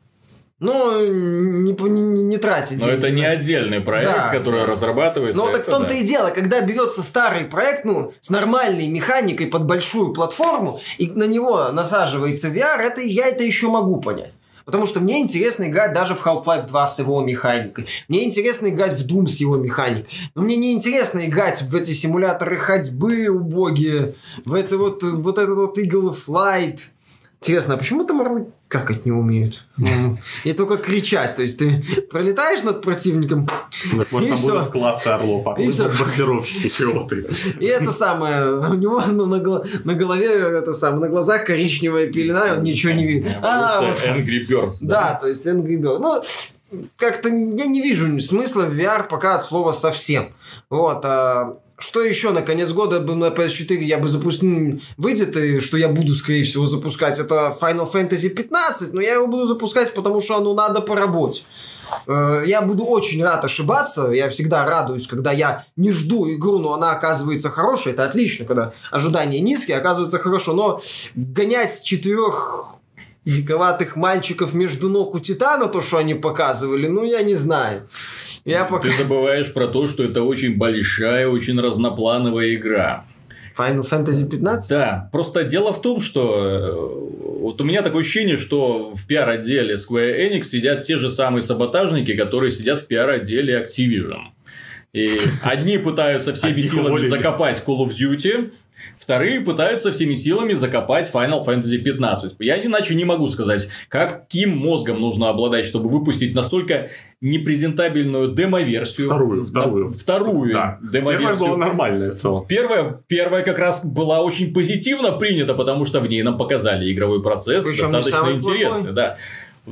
Но не, не, не тратить Но деньги это не отдельный проект, Да. который разрабатывается. ну, так в том-то да. и дело, когда берется старый проект, ну, с нормальной механикой под большую платформу, и на него насаживается VR, это я это еще могу понять. Потому что мне интересно играть даже в Half-Life 2 с его механикой. Мне интересно играть в Doom с его механикой. Но мне не интересно играть в эти симуляторы ходьбы убогие, в это вот, вот этот вот Eagle Flight. Интересно, а почему там орлы какать не умеют? И только кричать. То есть ты пролетаешь над противником, Так, может, И там всё. будут классы орлов, а И всё. бомбардировщики, чего ты? И это самое, у него ну, на, голове, это самое, на глазах коричневая пелена, он ничего не видит. А, вот. Эволюция Angry Birds. Да, то есть Angry Birds. Ну, как-то я не вижу смысла в VR пока от слова совсем. Вот, а что еще на конец года бы на PS4 я бы запустил, выйдет, и что я буду, скорее всего, запускать, это Final Fantasy 15, но я его буду запускать, потому что оно надо по работе. Э, Я буду очень рад ошибаться. Я всегда радуюсь, когда я не жду игру, но она оказывается хорошей. Это отлично, когда ожидания низкие, оказывается хорошо. Но гонять четырех диковатых мальчиков между ног у Титана, то, что они показывали, ну, я не знаю. Я пока... Ты забываешь про то, что это очень большая, очень разноплановая игра. Final Fantasy 15? Да, просто дело в том, что э, вот у меня такое ощущение, что в пиар-отделе Square Enix сидят те же самые саботажники, которые сидят в пиар-отделе Activision. И одни пытаются всеми силами закопать Call of Duty, вторые пытаются всеми силами закопать Final Fantasy 15. Я иначе не могу сказать, каким мозгом нужно обладать, чтобы выпустить настолько непрезентабельную демо-версию. Вторую, вторую. Вторую Да. Первая демо-версию. была нормальная в целом. Первая, первая как раз была очень позитивно принята, потому что в ней нам показали игровой процесс Причем достаточно интересный, плохой. да.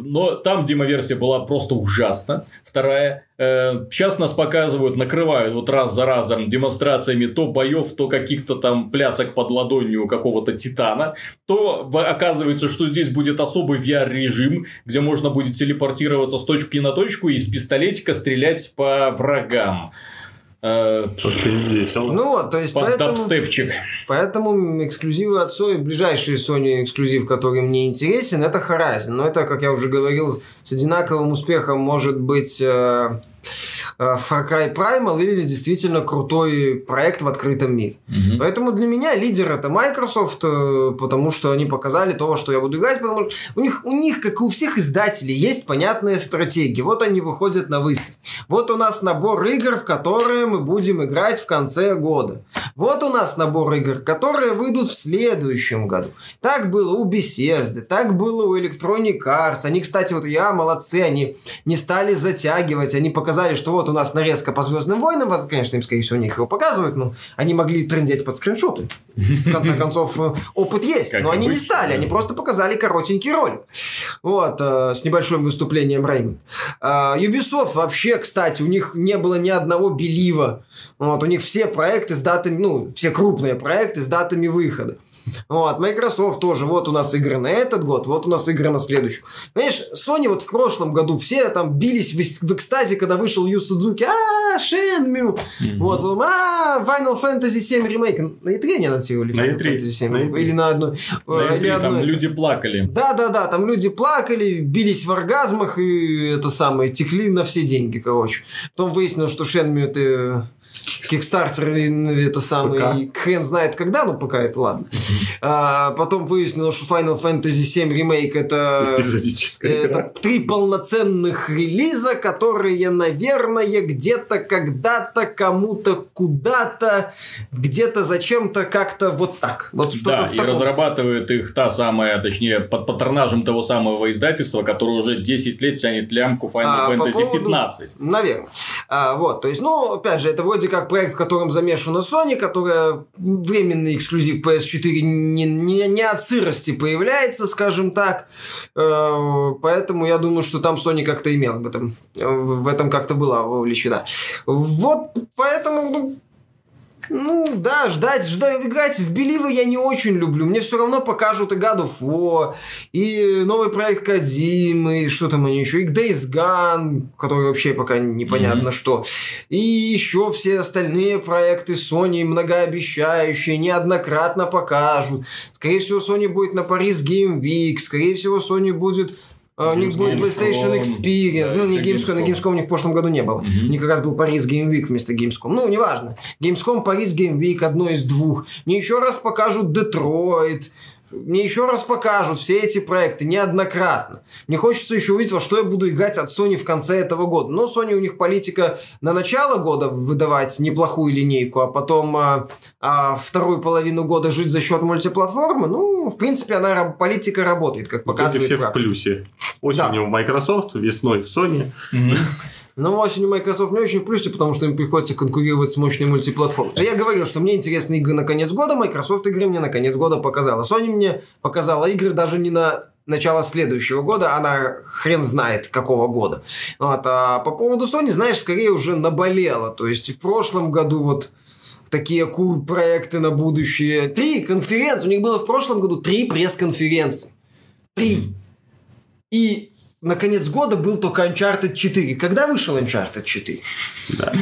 Но там демоверсия была просто ужасна. Вторая. э, сейчас нас показывают, накрывают вот раз за разом демонстрациями то боев, то каких-то там плясок под ладонью какого-то титана. То оказывается, что здесь будет особый VR-режим, где можно будет телепортироваться с точки на точку и из пистолетика стрелять по врагам. Э, Очень весело. Ну вот, то есть под поэтому... дабстепчик. Поэтому эксклюзивы от Sony, ближайший Sony эксклюзив, который мне интересен, это Horizon. Но это, как я уже говорил, с одинаковым успехом может быть э, Far Cry Primal или действительно крутой проект в открытом мире. Мгм. Поэтому для меня лидер это Microsoft, э, потому что они показали то, что я буду играть, потому что у них, у них, как и у всех издателей, есть понятная стратегия. Вот они выходят на выставку. Вот у нас набор игр, в которые мы будем играть в конце года. Вот у нас набор игр, которые выйдут в следующем году. Так было у Bethesda, так было у Electronic Arts. Они, кстати, вот я, молодцы, они не стали затягивать, они показали, что вот у нас нарезка по Звездным войнам, Вот, конечно, им, скорее всего, нечего показывать, но они могли трендеть под скриншоты. В конце концов, э, опыт есть, Как но они не стали, да. они просто показали коротенький ролик. Вот, э, с небольшим выступлением Реймон. Ubisoft вообще, кстати, у них не было ни одного белива. Вот, у них все проекты с датами, ну, все крупные проекты с датами выхода. Вот, Microsoft тоже. Вот у нас игры на этот год, вот у нас игры на следующий. Понимаешь, Sony вот в прошлом году все там бились в, в экстазе, когда вышел Ю Судзуки. А. Mm-hmm. Вот, потом, а, Final Fantasy 7 ремейк. На E3 не анонсировали Final На E3. Fantasy 7. На E3. Или на одной. На э, или E3 там одной. люди плакали. Да, да, да, там люди плакали, бились в оргазмах и это самое, текли на все деньги, короче. Потом выяснилось, что Шенмю это Кикстартер и это самый хрен знает когда, но пока это ладно. А, потом выяснилось, что Final Fantasy 7 ремейк это это три полноценных релиза, которые, наверное, где-то, когда-то, кому-то, куда-то, где-то, зачем-то, как-то вот так. Вот что-то Да, в и таком. разрабатывает их та самая, точнее, под патронажем того самого издательства, которое уже 10 лет тянет лямку Final А, по Fantasy поводу- 15. Наверное. А, вот, то есть, ну, опять же, это вроде как проект, в котором замешана Sony, которая временный эксклюзив PS4 не, не, не от сырости появляется, скажем так. Э, поэтому я думаю, что там Sony как-то имела в этом, в этом как-то была вовлечена. Вот, поэтому, ну, ну, да, ждать, ждать, играть в Беливы я не очень люблю. Мне все равно покажут и God of War, и новый проект Кадзимы, и что там они еще, и Days Gone, который вообще пока непонятно что. И еще все остальные проекты Sony многообещающие, неоднократно покажут. Скорее всего, Sony будет на Paris Game Week, скорее всего, Sony будет... а, У них будет PlayStation Experience. Да, ну, не Gamescom, на Gamescom. У них в прошлом году не было. Мгм. У них как раз был Paris Game Week вместо Gamescom. Ну, неважно. Gamescom, Paris Game Week одно из двух. Мне еще раз покажут Детройт. Мне еще раз покажут все эти проекты неоднократно. Мне хочется еще увидеть, во что я буду играть от Sony в конце этого года. Но Sony у них политика на начало года выдавать неплохую линейку, а потом а, а вторую половину года жить за счет мультиплатформы. Ну, в принципе, она политика работает, как Вот эти показывает все в практика. плюсе. Осенью в Microsoft, весной в Sony. Но осенью Microsoft не очень в плюсе, потому что им приходится конкурировать с мощной мультиплатформой. Я говорил, что мне интересны игры на конец года, Microsoft игры мне на конец года показала. Sony мне показала игры даже не на начало следующего года, она хрен знает какого года. Вот, а по поводу Sony, знаешь, скорее уже наболело. То есть в прошлом году вот такие ку- проекты на будущее. Три конференции. У них было в прошлом году три пресс-конференции. Три. И на конец года был только Uncharted 4. Когда вышел Uncharted 4?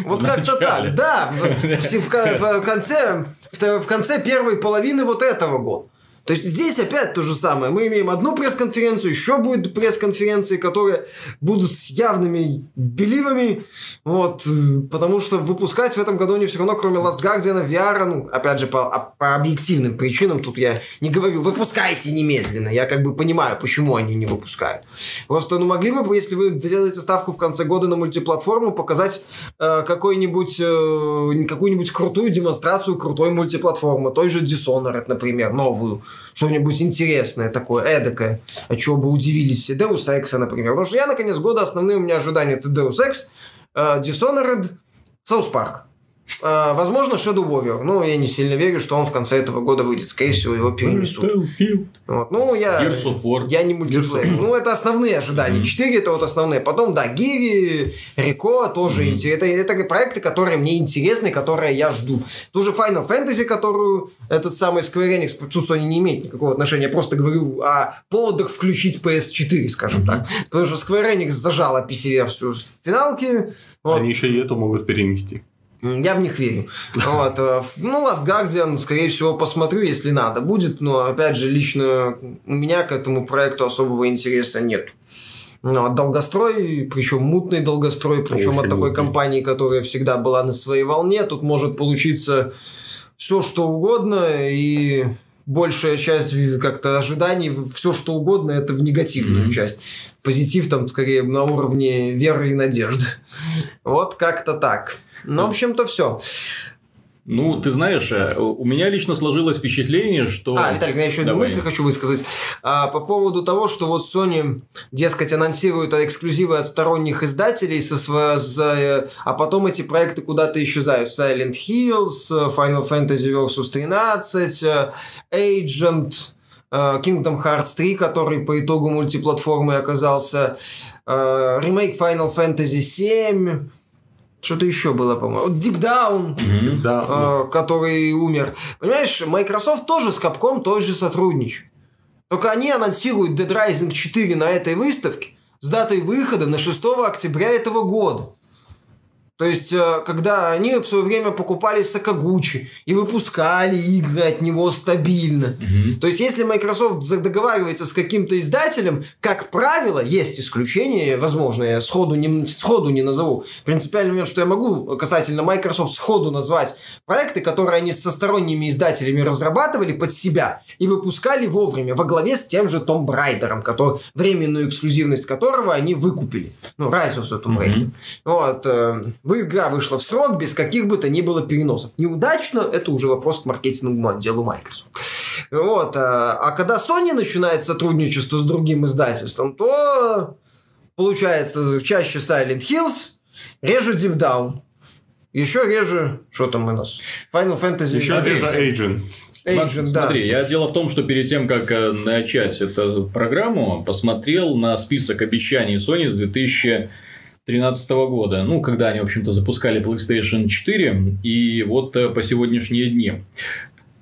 Вот В как-то так, да. В, в- в ко- в конце, в конце первой половины вот этого года. То есть здесь опять то же самое. Мы имеем одну пресс-конференцию, еще будет пресс-конференции, которые будут с явными беливами. Вот, потому что выпускать в этом году они все равно, кроме Last Guardian, VR, ну, опять же, по, а- по объективным причинам, тут я не говорю, выпускайте немедленно. Я как бы понимаю, почему они не выпускают. Просто, ну, могли бы, если вы делаете ставку в конце года на мультиплатформу, показать э, какой-нибудь, э, какую-нибудь крутую демонстрацию крутой мультиплатформы. Той же Dishonored, например, новую. Что-нибудь интересное такое, эдакое. От чего бы удивились все. Deus Ex, например. Потому что я, на конец года, основные у меня ожидания это Deus Ex, э, Dishonored, South Park. Э, возможно, Shadow Warrior. Но я не сильно верю, что он в конце этого года выйдет. Скорее всего, его перенесут. Вот. Ну, я... Gears of War. Я не мультиплеер. Ну, это основные ожидания. Четыре это вот основные. Потом, да, Гири, Рико тоже интересно. Это, это проекты, которые мне интересны, которые я жду. Ту же Final Fantasy, которую этот самый Square Enix, тут Sony не имеет никакого отношения. Я просто говорю о поводах включить PS4, скажем так. Потому что Square Enix зажала PC-версию в финалке. Вот. Они еще и эту могут перенести. Я в них верю. Вот. э, Ну, Last Guardian, скорее всего, посмотрю, если надо будет. Но, опять же, лично у меня к этому проекту особого интереса нет. Ну, а долгострой, причем мутный долгострой, причем Очень от такой мутный. компании, которая всегда была на своей волне, тут может получиться все, что угодно, и большая часть как-то ожиданий, все, что угодно, это в негативную Мгм. часть. Позитив там скорее на уровне веры и надежды. Вот как-то так. Ну, в общем-то, все. Ну, ты знаешь, э, у меня лично сложилось впечатление, что... А, Виталик, я еще одну мысль хочу высказать. А, по поводу того, что вот Sony, дескать, анонсирует эксклюзивы от сторонних издателей, со, за, э, а потом эти проекты куда-то исчезают. Silent Hills, Final Fantasy Versus 13, э, Agent, Kingdom Hearts 3, который по итогу мультиплатформы оказался, ремейк Final Fantasy 7, Что-то еще было, по-моему. Вот Deep Down, Мгм. Да. э, который умер. Понимаешь, Microsoft тоже с Capcom тоже сотрудничает. Только они анонсируют Dead Rising 4 на этой выставке с датой выхода на 6 октября этого года. То есть, э, когда они в свое время покупали Сакагучи и выпускали игры от него стабильно. Мгм. То есть, если Microsoft договаривается с каким-то издателем, как правило, есть исключения, возможно, я сходу не, сходу не назову. Принципиальный момент, что я могу касательно Microsoft сходу назвать проекты, которые они со сторонними издателями разрабатывали под себя и выпускали вовремя, во главе с тем же Том Брайдером, который, временную эксклюзивность которого они выкупили. Ну, Rise of the Tomb Raider. Мгм. Вот, э, вы- игра вышла в срок без каких бы то ни было переносов. Неудачно, это уже вопрос к маркетинговому отделу Microsoft. Вот, э, а когда Sony начинает сотрудничество с другим издательством, то получается чаще Silent Hills, реже Deep Down. Еще реже, что там у нас? Final Fantasy. Еще Смотри, один Agent. Agent, да. Смотри, я дело в том, что перед тем, как э, начать эту программу, посмотрел на список обещаний Sony с 2013 года. Ну, когда они, в общем-то, запускали PlayStation 4. И вот э, по сегодняшние дни.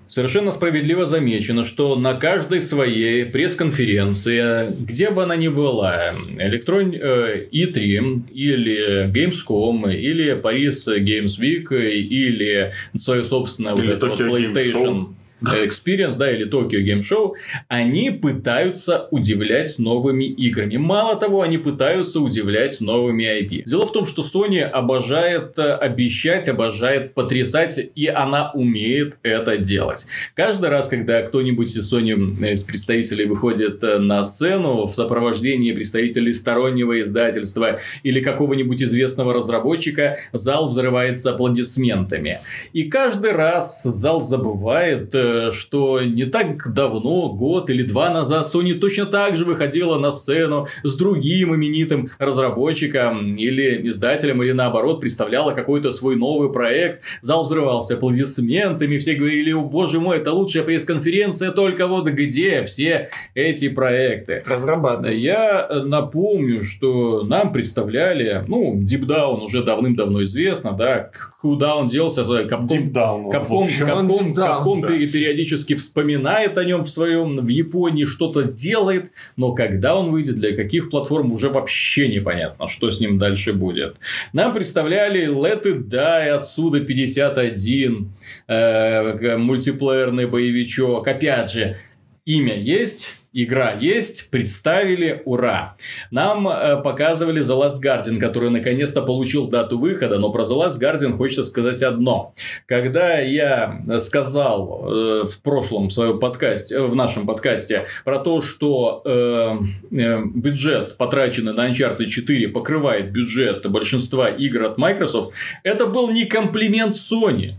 Совершенно справедливо замечено, что на каждой своей пресс-конференции, где бы она ни была, э, E3 или Gamescom, или Paris Games Week, или свое собственное вот Или это вот Tokyo Game PlayStation Experience, да, или Tokyo Game Show, они пытаются удивлять новыми играми. Мало того, они пытаются удивлять новыми IP. Дело в том, что Sony обожает э, обещать, обожает потрясать, и она умеет это делать. Каждый раз, когда кто-нибудь из Sony э, из представителей выходит э, на сцену в сопровождении представителей стороннего издательства или какого-нибудь известного разработчика, зал взрывается аплодисментами. И каждый раз зал забывает, что не так давно, год или два назад, Sony точно так же выходила на сцену с другим именитым разработчиком или издателем, или наоборот, представляла какой-то свой новый проект. Зал взрывался аплодисментами, все говорили, о боже мой, это лучшая пресс-конференция, только вот где все эти проекты. Разрабатывают. Я напомню, что нам представляли, ну, Deep Down уже давным-давно известно, да, куда он делся, Capcom, Deep Down. Capcom, Capcom, Deep Down, Capcom да. пере- периодически вспоминает о нем в своем, в Японии что-то делает, но когда он выйдет, для каких платформ, уже вообще непонятно, что с ним дальше будет. Нам представляли Let It Die отсюда 51, э, мультиплеерный боевичок, опять же, имя есть, игра есть, представили, ура. Нам э, показывали The Last Guardian, который наконец-то получил дату выхода, но про The Last Guardian хочется сказать одно. Когда я сказал э, в прошлом своем подкасте, э, в нашем подкасте про то, что э, э, бюджет, потраченный на Uncharted 4, покрывает бюджет большинства игр от Microsoft, это был не комплимент Sony.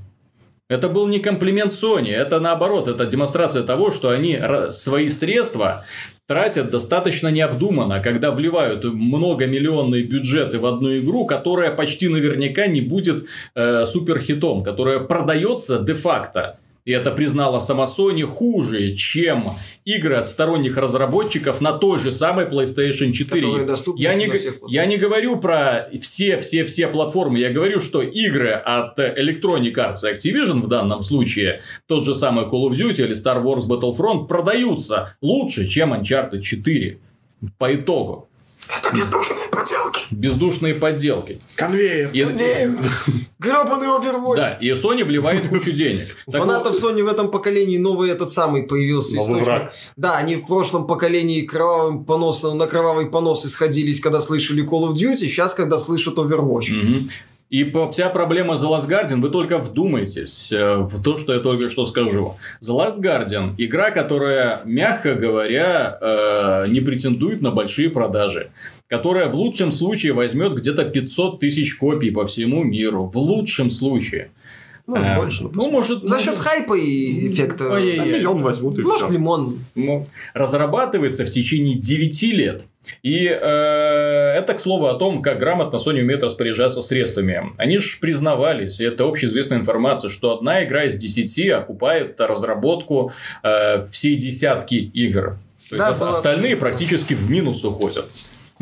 Это был не комплимент Sony, это наоборот, это демонстрация того, что они свои средства тратят достаточно необдуманно, когда вливают многомиллионные бюджеты в одну игру, которая почти наверняка не будет э, суперхитом, которая продается де-факто. И это признала сама Sony хуже, чем игры от сторонних разработчиков на той же самой PlayStation 4. Которые доступны я, не, я не говорю про все-все-все платформы, я говорю, что игры от Electronic Arts и Activision в данном случае, тот же самый Call of Duty или Star Wars Battlefront, продаются лучше, чем Uncharted 4 по итогу. Это бездушные поделки. Бездушные подделки. Конвейер. И- Гребаный Overwatch. да, и Sony вливает кучу денег. У Так фанатов вот, Sony в этом поколении новый этот самый появился Новый источник. враг. Да, они в прошлом поколении кровавым поносом, на кровавый понос исходились, когда слышали Call of Duty, сейчас, когда слышат Overwatch. Мгм. И вся проблема The Last Guardian, вы только вдумайтесь э, в то, что я только что скажу. The Last Guardian – игра, которая, мягко говоря, э, не претендует на большие продажи. Которая в лучшем случае возьмет где-то 500 тысяч копий по всему миру. В лучшем случае. Может, Э, больше. Ну, может... За счет может, хайпа и эффекта. Ой-ой-ой. А миллион возьмут и Может, все. лимон. ну, разрабатывается в течение 9 лет. И э, это, к слову, о том, как грамотно Sony умеет распоряжаться средствами. Они же признавались, и это общеизвестная информация, что одна игра из 10 окупает разработку э, всей десятки игр. То есть Да, ос- было- остальные практически в минус уходят.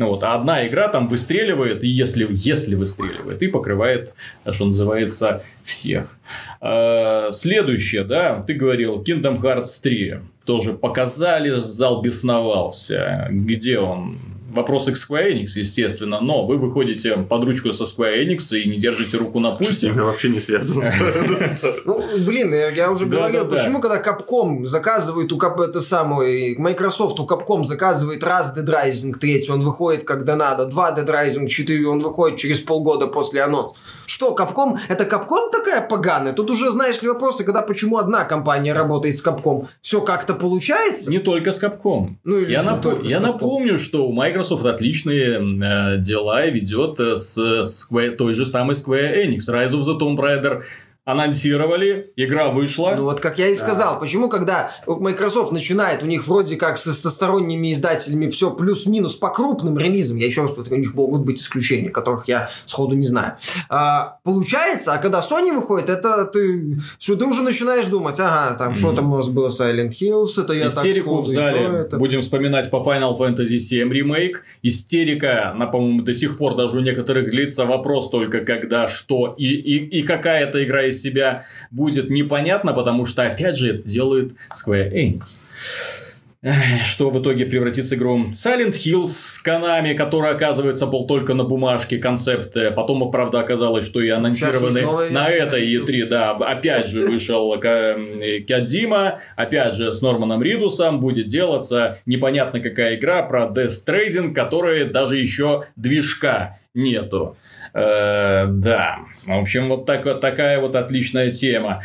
Вот, а одна игра там выстреливает, и если, если выстреливает, и покрывает, что называется, всех. Э, следующее, да, ты говорил, Kingdom Hearts 3. Тоже показали, зал бесновался. Где он? Вопросы к Square Enix, естественно, но вы выходите под ручку со Square Enix и не держите руку на пульсе. Я вообще не связан. Ну, блин, я уже говорил, почему когда Capcom заказывает у это самое, Microsoft у Capcom заказывает раз Dead Rising 3, он выходит когда надо, два Dead Rising 4, он выходит через полгода после анонса. Что, Capcom? Это Capcom такая поганая? Тут уже, знаешь ли, вопросы, когда почему одна компания работает с Capcom. Все как-то получается? Не только с Capcom. Ну, или я, нап... я напомню, что у Microsoft Microsoft отличные э, дела ведет с Square, той же самой Square Enix. Rise of the Tomb Raider анонсировали, игра вышла. Ну вот как я и сказал, да. почему когда Microsoft начинает, у них вроде как со, со сторонними издателями все плюс-минус по крупным релизам, я еще раз повторю, у них могут быть исключения, которых я сходу не знаю. А, получается, а когда Sony выходит, это ты, что ты уже начинаешь думать, ага, там mm-hmm. что там у нас было Silent Hills, это я Истерику так сходу, в зале. Это... Будем вспоминать по Final Fantasy VII ремейк. Истерика, на, по-моему, до сих пор даже у некоторых длится вопрос только когда, что и, и, и какая эта игра из себя будет непонятно, потому что, опять же, это делает Square Enix что в итоге превратится в игру Silent Hills с Канами, который оказывается был только на бумажке концепт. Потом, правда, оказалось, что и анонсированный на этой E3, да, опять же вышел Кадзима, опять же с Норманом Ридусом будет делаться непонятно какая игра про Death Trading, которая даже еще движка нету. Э, да, в общем, вот, так, вот такая вот отличная тема.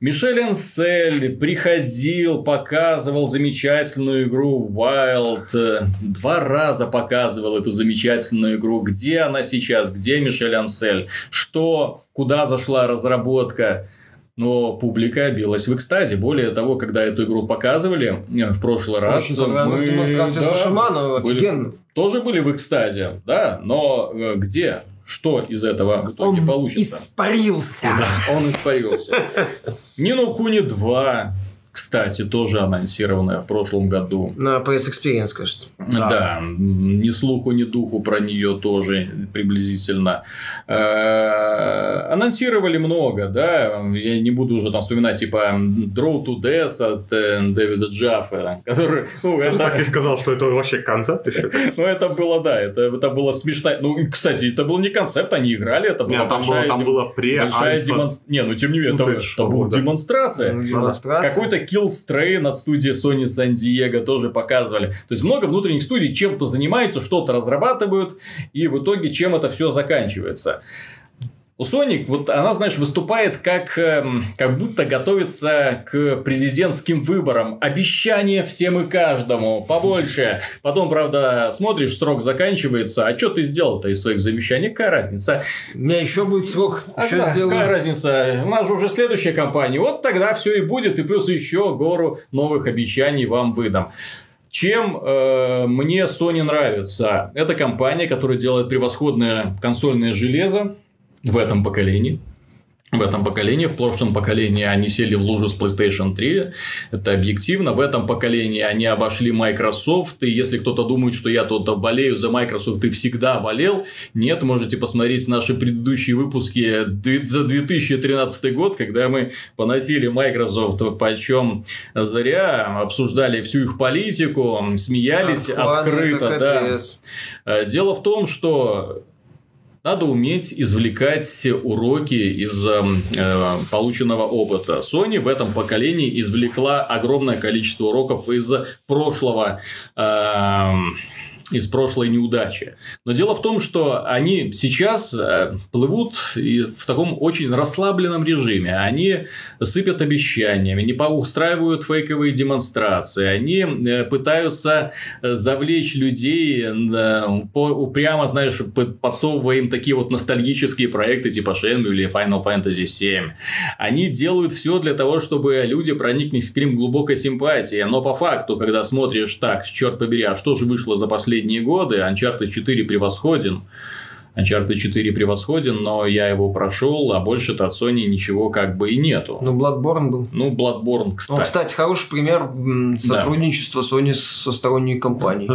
Мишель Ансель приходил, показывал замечательную игру Wild. Два раза показывал эту замечательную игру. Где она сейчас? Где Мишель Ансель? Что? Куда зашла разработка? Но публика билась в экстазе. Более того, когда эту игру показывали в прошлый раз... Очень понравилась мы... демонстрация да, офигенно. Тоже были в экстазе, да, но э, где? Что из этого в итоге он получится. испарился. Да, он испарился. Нину Куни 2 кстати, тоже анонсированная в прошлом году. На PS Experience, кажется. Да. да. Ни слуху, ни духу про нее тоже приблизительно. Э, анонсировали много, да. Я не буду уже там вспоминать, типа Draw to Death от э, Дэвида Джаффа, который... Ну, это... так и сказал, что это вообще концепт еще. ну, это было, да, это, это было смешно. Ну, кстати, это был не концепт, они играли, это была там большая... Было, там было пре большая демонстрация. Не, ну, тем не менее, это, это была демонстрация. Ну, демонстрация. Какой-то Kill Strain от студии Sony San Diego тоже показывали. То есть много внутренних студий чем-то занимаются, что-то разрабатывают, и в итоге чем это все заканчивается. У Sonic, вот она, знаешь, выступает как, эм, как будто готовится к президентским выборам. Обещания всем и каждому, побольше. Потом, правда, смотришь, срок заканчивается. А что ты сделал-то из своих замещаний? Какая разница? У меня еще будет срок. А еще да, сделаю. Какая разница? У нас же уже следующая компания. Вот тогда все и будет. И плюс еще гору новых обещаний вам выдам. Чем э, мне Sony нравится? Это компания, которая делает превосходное консольное железо в этом поколении в этом поколении. В прошлом поколении они сели в лужу с PlayStation 3. Это объективно. В этом поколении они обошли Microsoft. И если кто-то думает, что я тут болею за Microsoft и всегда болел, нет, можете посмотреть наши предыдущие выпуски за 2013 год, когда мы поносили Microsoft почем зря, обсуждали всю их политику, смеялись Ах, открыто. Да. Дело в том, что надо уметь извлекать уроки из эм, э, полученного опыта. Sony в этом поколении извлекла огромное количество уроков из прошлого э, из прошлой неудачи. Но дело в том, что они сейчас э, плывут в таком очень расслабленном режиме. Они сыпят обещаниями, не устраивают фейковые демонстрации. Они э, пытаются э, завлечь людей, прямо, знаешь, подсовывая им такие вот ностальгические проекты типа Shenmue или Final Fantasy VII. Они делают все для того, чтобы люди прониклись к ним глубокой симпатией. Но по факту, когда смотришь так, черт побери, а что же вышло за последние последние годы. Uncharted 4 превосходен. Uncharted 4 превосходен, но я его прошел, а больше-то от Sony ничего как бы и нету. Ну, Bloodborne был. Ну, Bloodborne, кстати. Ну, кстати, хороший пример сотрудничества да. Sony со сторонней компанией.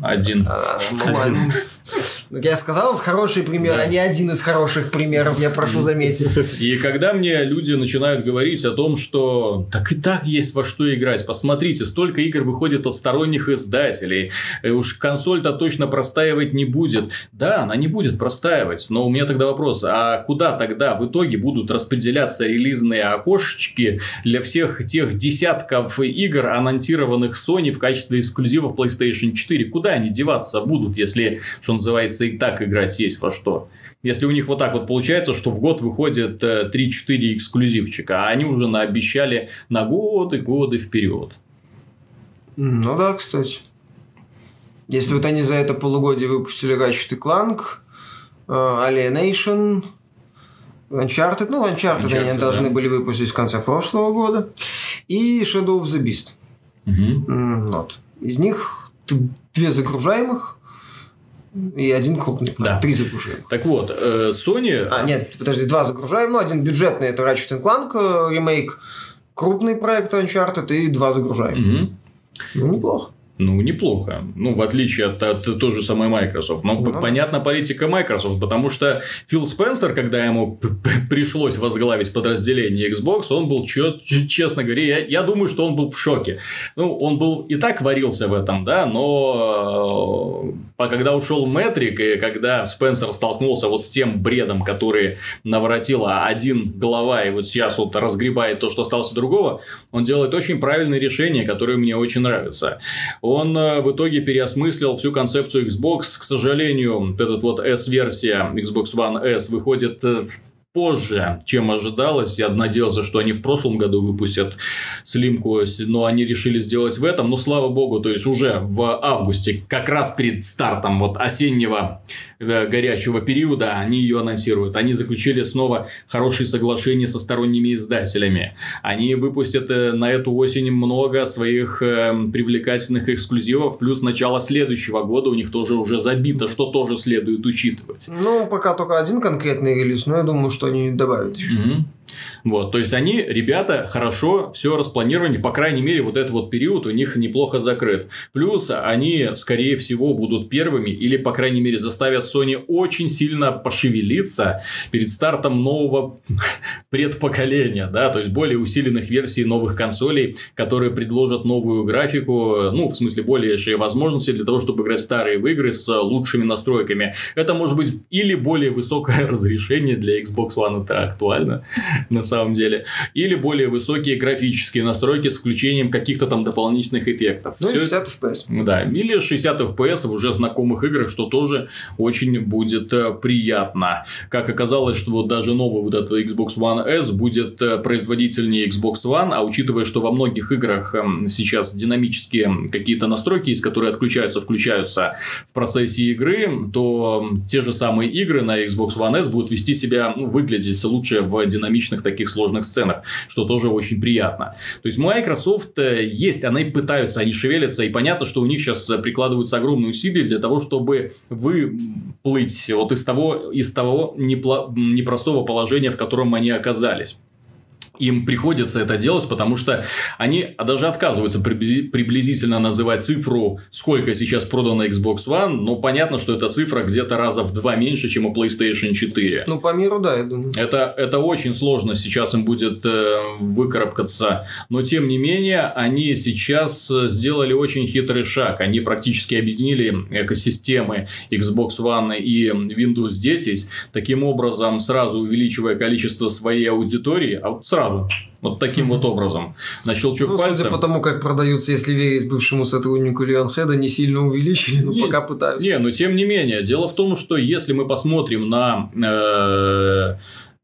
Один. А, ну, ладно. Ну, Я сказал, хороший пример, Да. а не один из хороших примеров, я прошу заметить. И когда мне люди начинают говорить о том, что так и так есть во что играть, посмотрите, столько игр выходит от сторонних издателей, э, уж консоль-то точно простаивать не будет. Да, она не будет простаивать, но у меня тогда вопрос, а куда тогда в итоге будут распределяться релизные окошечки для всех тех десятков игр, анонсированных Sony в качестве эксклюзивов PlayStation 4? Куда они деваться будут, если, что называется, и так играть есть во что? Если у них вот так вот получается, что в год выходит э, 3-4 эксклюзивчика, а они уже наобещали на годы, годы вперед. Ну да, кстати. Если вот они за это полугодие выпустили Ratchet Clank, э, Alienation, Uncharted, ну, Uncharted, Uncharted, они должны да. были выпустить в конце прошлого года, и Shadow of the Beast. М, Вот. Из них две загружаемых и один крупный. Да. Три загружаемых. Так вот, э, Sony... А, нет, подожди, два загружаемых. Ну, один бюджетный, это Ratchet Clank э, ремейк, крупный проект Uncharted и два загружаемых. Мгм. Ну, неплохо. Ну, неплохо. Ну, в отличие от, от той же самой Microsoft. Но Ну понятна политика Microsoft, потому что Фил Спенсер, когда ему пришлось возглавить подразделение Xbox, он был, чё- честно говоря, я, я думаю, что он был в шоке. Ну, он был и так варился в этом, да, но э, а когда ушел Метрик, и когда Спенсер столкнулся вот с тем бредом, который наворотила один глава, и вот сейчас вот разгребает то, что осталось другого, он делает очень правильные решения, которые мне очень нравятся. Он э, в итоге переосмыслил всю концепцию Xbox. К сожалению, эта вот S-версия Xbox One S выходит э, позже, чем ожидалось. Я надеялся, что они в прошлом году выпустят слимку, но они решили сделать в этом. Но слава богу, то есть уже в августе, как раз перед стартом вот осеннего э, горячего периода, они ее анонсируют. Они заключили снова хорошие соглашения со сторонними издателями. Они выпустят э, на эту осень много своих э, привлекательных эксклюзивов, плюс начало следующего года у них тоже уже забито, что тоже следует учитывать. Ну, пока только один конкретный релиз, но я думаю, что они добавят еще. Мгм. Вот, то есть они, ребята, хорошо все распланировали, по крайней мере, вот этот вот период у них неплохо закрыт. Плюс они, скорее всего, будут первыми или, по крайней мере, заставят Sony очень сильно пошевелиться перед стартом нового предпоколения, да, то есть более усиленных версий новых консолей, которые предложат новую графику, ну, в смысле, большие возможности для того, чтобы играть старые в игры с лучшими настройками. Это может быть или более высокое разрешение для Xbox One, это актуально, на самом деле, или более высокие графические настройки с включением каких-то там дополнительных эффектов. Ну, и Всё 60 FPS. да, или 60 FPS в уже знакомых играх, что тоже очень будет э, приятно. Как оказалось, что вот даже новый вот этот Xbox One S будет э, производительнее Xbox One, а учитывая, что во многих играх эм, сейчас динамические какие-то настройки, из которые отключаются, включаются в процессе игры, то м, те же самые игры на Xbox One S будут вести себя, ну, выглядеть лучше в динамичных таких сложных сценах, что тоже очень приятно. То есть Microsoft э, есть, они пытаются, они шевелятся, и понятно, что у них сейчас прикладываются огромные усилия для того, чтобы выплыть вот из того, из того непло- непростого положения, в котором они оказались. Им приходится это делать, потому что они даже отказываются прибли- приблизительно называть цифру, сколько сейчас продано Xbox One, но понятно, что эта цифра где-то раза в два меньше, чем у PlayStation 4. Ну, по миру, да, я думаю. Это, это очень сложно сейчас им будет э, выкарабкаться. Но, тем не менее, они сейчас э, сделали очень хитрый шаг. Они практически объединили экосистемы Xbox One и Windows 10, таким образом сразу увеличивая количество своей аудитории. Сразу. Вот таким вот образом. На щелчок Ну, пальца. судя по тому, как продаются, если верить бывшему сотруднику Леонхеда, не сильно увеличили, но Не- пока пытаются. Не, но тем не менее. Дело в том, что если мы посмотрим на э,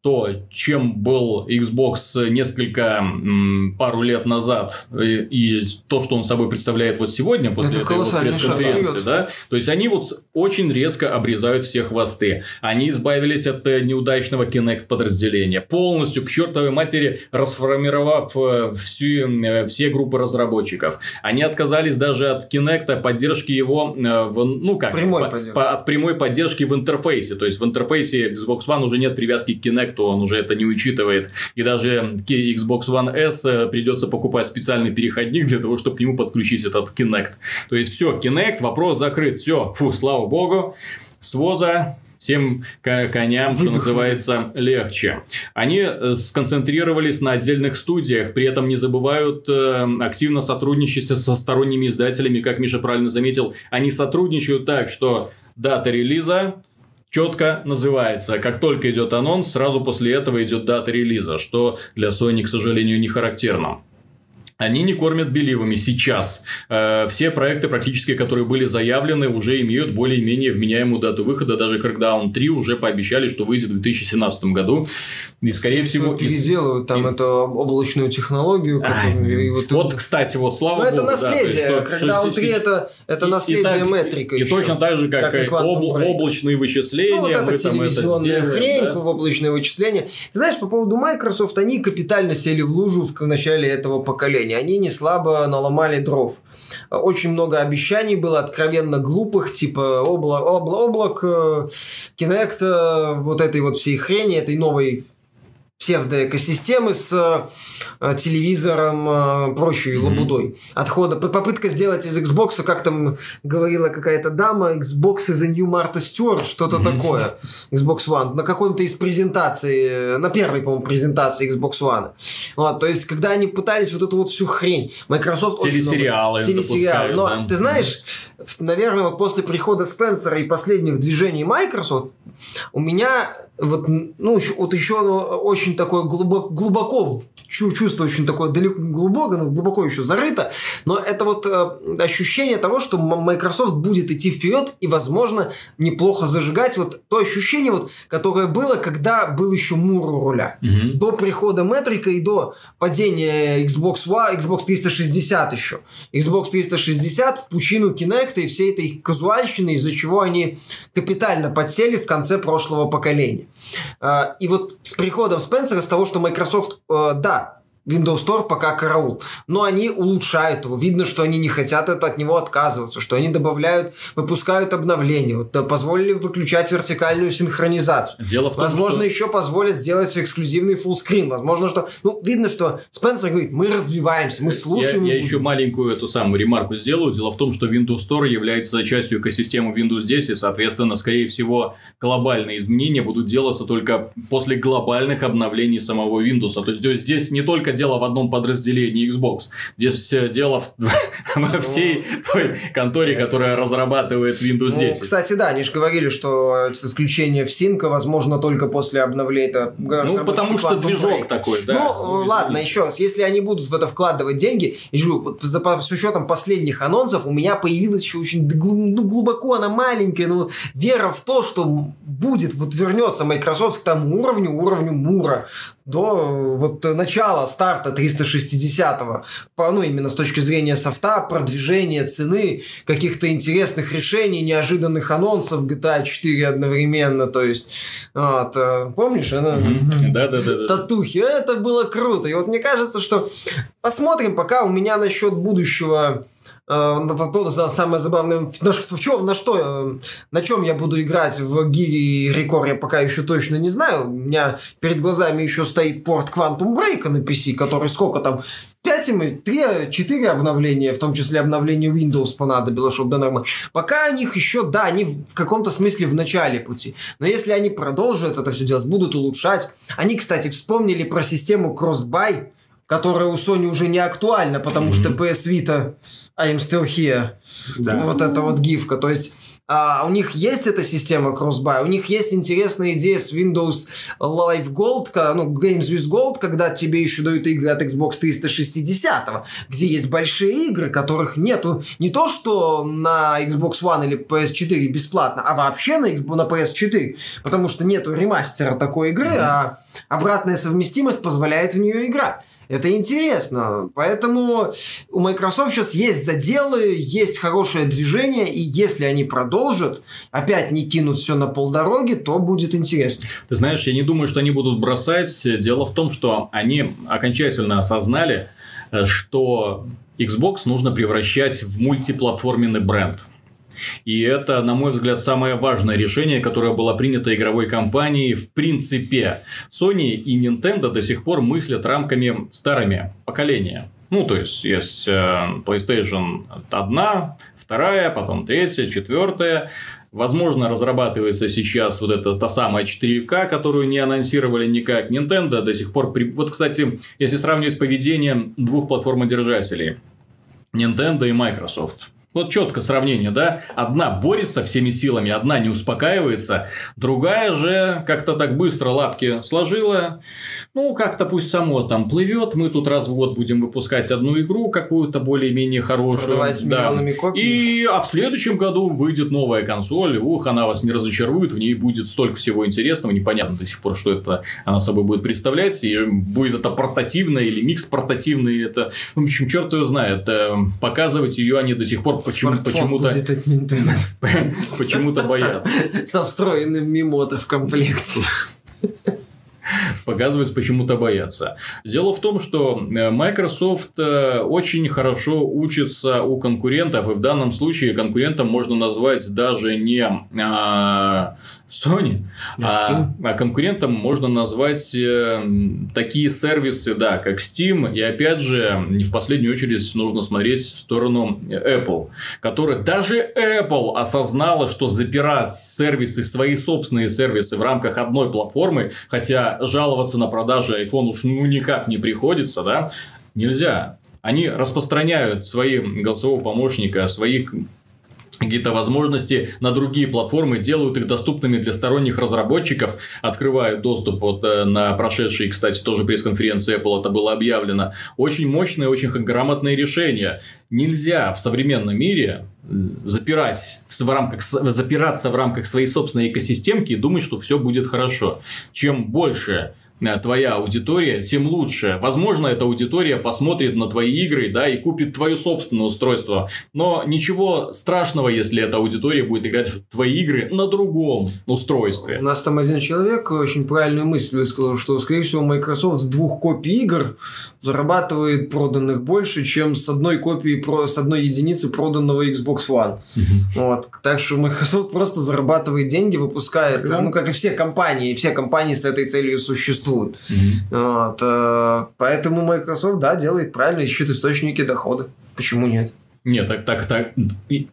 то, чем был Xbox несколько м, пару лет назад, и, и то, что он собой представляет вот сегодня после Это этой вот пресс-конференции, да, то есть они вот очень резко обрезают все хвосты. Они избавились от э, неудачного Kinect подразделения, полностью к чертовой матери расформировав э, всю, э, все группы разработчиков. Они отказались даже от Kinect, поддержки его э, в, ну как, Прямой по- по- от прямой поддержки в интерфейсе. То есть в интерфейсе Xbox One уже нет привязки к Kinect то он уже это не учитывает. И даже Xbox One S э, придется покупать специальный переходник для того, чтобы к нему подключить этот Kinect. То есть все, Kinect, вопрос закрыт. Все, фу, слава богу. С ВОЗа всем коням, что называется, легче. Они э, сконцентрировались на отдельных студиях, при этом не забывают э, активно сотрудничать со сторонними издателями, как Миша правильно заметил. Они сотрудничают так, что дата релиза четко называется. Как только идет анонс, сразу после этого идет дата релиза, что для Sony, к сожалению, не характерно. Они не кормят беливами сейчас. Э, все проекты, практически, которые были заявлены, уже имеют более-менее вменяемую дату выхода. Даже Crackdown 3 уже пообещали, что выйдет в 2017 году. И, скорее всего... Переделывают там и... эту облачную технологию. Которую, и вот, вот, кстати, вот слава Но ну, богу. это наследие. Да, Crackdown 3 это, это и, наследие и, метрика И, и точно так же, как, как и обл- облачные вычисления. Ну, вот это телевизионная это хрень, да? облачные вычисления. Ты знаешь, по поводу Microsoft, они капитально сели в лужу в начале этого поколения поколения. Они не слабо наломали дров. Очень много обещаний было, откровенно глупых, типа облак, облак, облак Kinect, э, вот этой вот всей хрени, этой новой псевдоэкосистемы с э, телевизором, э, прочей mm-hmm. лабудой. Отхода. Попытка сделать из Xbox, как там говорила какая-то дама, Xbox is a new Martha Stewart, что-то mm-hmm. такое. Xbox One. На какой-то из презентаций, на первой, по-моему, презентации Xbox One. Вот, то есть, когда они пытались вот эту вот всю хрень, Microsoft Телесериалы очень много... Телесериалы. Но, да? ты знаешь, наверное, вот после прихода Спенсера и последних движений Microsoft, у меня вот, ну, вот еще оно очень такое глубоко, глубоко чувство очень такое далеко, глубоко, но глубоко еще зарыто, но это вот э, ощущение того, что Microsoft будет идти вперед и, возможно, неплохо зажигать вот то ощущение, вот, которое было, когда был еще Мур у руля. Mm-hmm. До прихода Метрика и до падения Xbox One, Xbox 360 еще. Xbox 360 в пучину Kinect и всей этой казуальщины, из-за чего они капитально подсели в конце прошлого поколения. А, и вот с приходом Спенсера, с того, что Microsoft, э, да, Windows Store пока караул. Но они улучшают его. Видно, что они не хотят это, от него отказываться, что они добавляют, выпускают обновления, вот, позволили выключать вертикальную синхронизацию. Дело в том, Возможно, что... еще позволят сделать эксклюзивный фуллскрин. Возможно, что... Ну, видно, что Спенсер говорит, мы развиваемся, мы слушаем. Я, я еще маленькую эту самую ремарку сделаю. Дело в том, что Windows Store является частью экосистемы Windows 10, и, соответственно, скорее всего, глобальные изменения будут делаться только после глобальных обновлений самого Windows. То есть здесь не только дело в одном подразделении Xbox. Здесь дело во всей той конторе, которая разрабатывает Windows 10. Ну, кстати, да, они же говорили, что отключение в Синка возможно только после обновления. Ну, потому что движок такой, да. Ну, ладно, еще раз, если они будут в это вкладывать деньги, и вот, с учетом последних анонсов, у меня появилась еще очень ну, глубоко, она маленькая, но вера в то, что будет, вот вернется Microsoft к тому уровню, уровню Мура, до вот начала старта 360-го, ну, именно с точки зрения софта, продвижения цены, каких-то интересных решений, неожиданных анонсов GTA 4 одновременно, то есть, вот, э, помнишь, она... Да-да-да. Татухи, это было круто, и вот мне кажется, что посмотрим пока у меня насчет будущего э, самое забавное, на, в чем, на что, э, на чем я буду играть в Гири Рекор, я пока еще точно не знаю. У меня перед глазами еще стоит порт Quantum Break на PC, который сколько там, 5 или 3, 4 обновления, в том числе обновление Windows понадобилось, чтобы да нормально. Пока у них еще, да, они в каком-то смысле в начале пути. Но если они продолжат это все делать, будут улучшать. Они, кстати, вспомнили про систему Crossbuy, которая у Sony уже не актуальна, потому mm-hmm. что PS Vita I'm still here. Да. Вот эта вот гифка. То есть а, у них есть эта система Crossbuy, у них есть интересная идея с Windows Live Gold, ну, Games with Gold, когда тебе еще дают игры от Xbox 360, где есть большие игры, которых нету не то, что на Xbox One или PS4 бесплатно, а вообще на, Xbox, на PS4, потому что нету ремастера такой игры, mm-hmm. а обратная совместимость позволяет в нее играть. Это интересно. Поэтому у Microsoft сейчас есть заделы, есть хорошее движение, и если они продолжат, опять не кинут все на полдороги, то будет интересно. Ты знаешь, я не думаю, что они будут бросать. Дело в том, что они окончательно осознали, э, что Xbox нужно превращать в мультиплатформенный бренд. И это, на мой взгляд, самое важное решение, которое было принято игровой компанией в принципе. Sony и Nintendo до сих пор мыслят рамками старыми поколения. Ну, то есть, есть э, PlayStation 1, вторая, потом третья, четвертая. Возможно, разрабатывается сейчас вот эта та самая 4К, которую не анонсировали никак. Nintendo до сих пор... При... Вот, кстати, если сравнивать поведение двух платформодержателей. Nintendo и Microsoft. Вот четко сравнение, да? Одна борется всеми силами, одна не успокаивается, другая же как-то так быстро лапки сложила. Ну, как-то пусть само там плывет. Мы тут раз в год будем выпускать одну игру какую-то более-менее хорошую. Продавать да. миллионами копий. И, а в следующем году выйдет новая консоль. Ух, она вас не разочарует. В ней будет столько всего интересного. Непонятно до сих пор, что это она собой будет представлять. И будет это портативно или микс портативный. Это, в общем, черт его знает. Э, Показывать ее они до сих пор почему, Смартфон почему-то будет от Nintendo. почему-то боятся. Со встроенным мимото в комплекте. Показывать почему-то боятся. Дело в том, что э, Microsoft э, очень хорошо учится у конкурентов, и в данном случае конкурентом можно назвать даже не а, Sony, а, а конкурентом можно назвать э, такие сервисы, да, как Steam, и опять же, не в последнюю очередь нужно смотреть в сторону Apple, которая даже Apple осознала, что запирать сервисы, свои собственные сервисы в рамках одной платформы, хотя жаловаться на продажи iPhone уж ну никак не приходится, да, нельзя. Они распространяют свои голосового помощника, своих какие-то возможности на другие платформы, делают их доступными для сторонних разработчиков, открывают доступ вот э, на прошедшей, кстати, тоже пресс-конференции Apple это было объявлено. Очень мощное, очень грамотное решение. Нельзя в современном мире запирать в рамках, запираться в рамках своей собственной экосистемки и думать, что все будет хорошо. Чем больше твоя аудитория, тем лучше. Возможно, эта аудитория посмотрит на твои игры, да, и купит твое собственное устройство. Но ничего страшного, если эта аудитория будет играть в твои игры на другом устройстве. У нас там один человек очень правильную мысль высказал, что, скорее всего, Microsoft с двух копий игр зарабатывает проданных больше, чем с одной копии, с одной единицы проданного Xbox One. Вот. Так что Microsoft просто зарабатывает деньги, выпускает, ну, как и все компании, все компании с этой целью существуют существует. Mm-hmm. Вот, э, поэтому Microsoft, да, делает правильно, ищет источники дохода. Почему нет? Нет, так, так, так,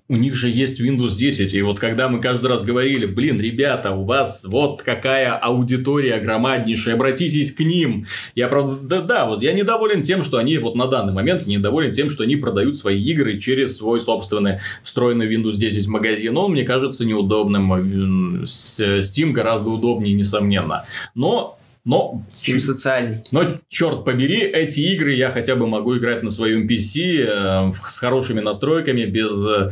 у них же есть Windows 10, и вот когда мы каждый раз говорили, блин, ребята, у вас вот какая аудитория громаднейшая, обратитесь к ним. Я, правда, да-да, вот я недоволен тем, что они вот на данный момент недоволен тем, что они продают свои игры через свой собственный встроенный Windows 10 магазин. Он мне кажется неудобным, Steam гораздо удобнее, несомненно. Но но... Steam социальный. Но, черт побери, эти игры я хотя бы могу играть на своем PC э, с хорошими настройками, без э,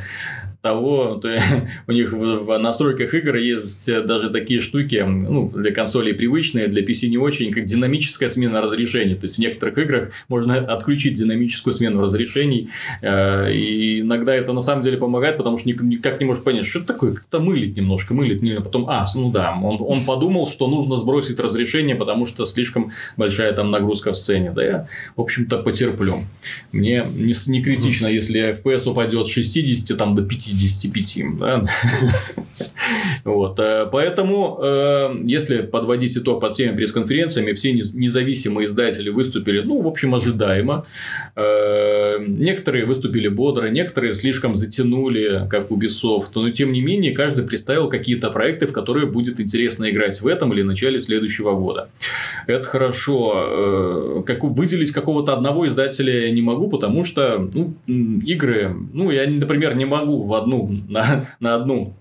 того, то у них в настройках игр есть даже такие штуки, ну, для консолей привычные, для PC не очень, как динамическая смена разрешений. То есть, в некоторых играх можно отключить динамическую смену разрешений. Э, и иногда это на самом деле помогает, потому что никак не можешь понять, что это такое, как-то мылит немножко, мылит, а потом, а, ну да, он, он подумал, что нужно сбросить разрешение, потому что слишком большая там нагрузка в сцене. Да я, в общем-то, потерплю. Мне не, не критично, если FPS упадет с 60 там, до 50 55. Да? вот. Э, поэтому, э, если подводить итог под всеми пресс-конференциями, все независимые издатели выступили, ну, в общем, ожидаемо. Э, некоторые выступили бодро, некоторые слишком затянули, как Ubisoft. Но, тем не менее, каждый представил какие-то проекты, в которые будет интересно играть в этом или начале следующего года. Это хорошо. Как, выделить какого-то одного издателя я не могу, потому что ну, игры, ну, я, например, не могу в одну, на, на одну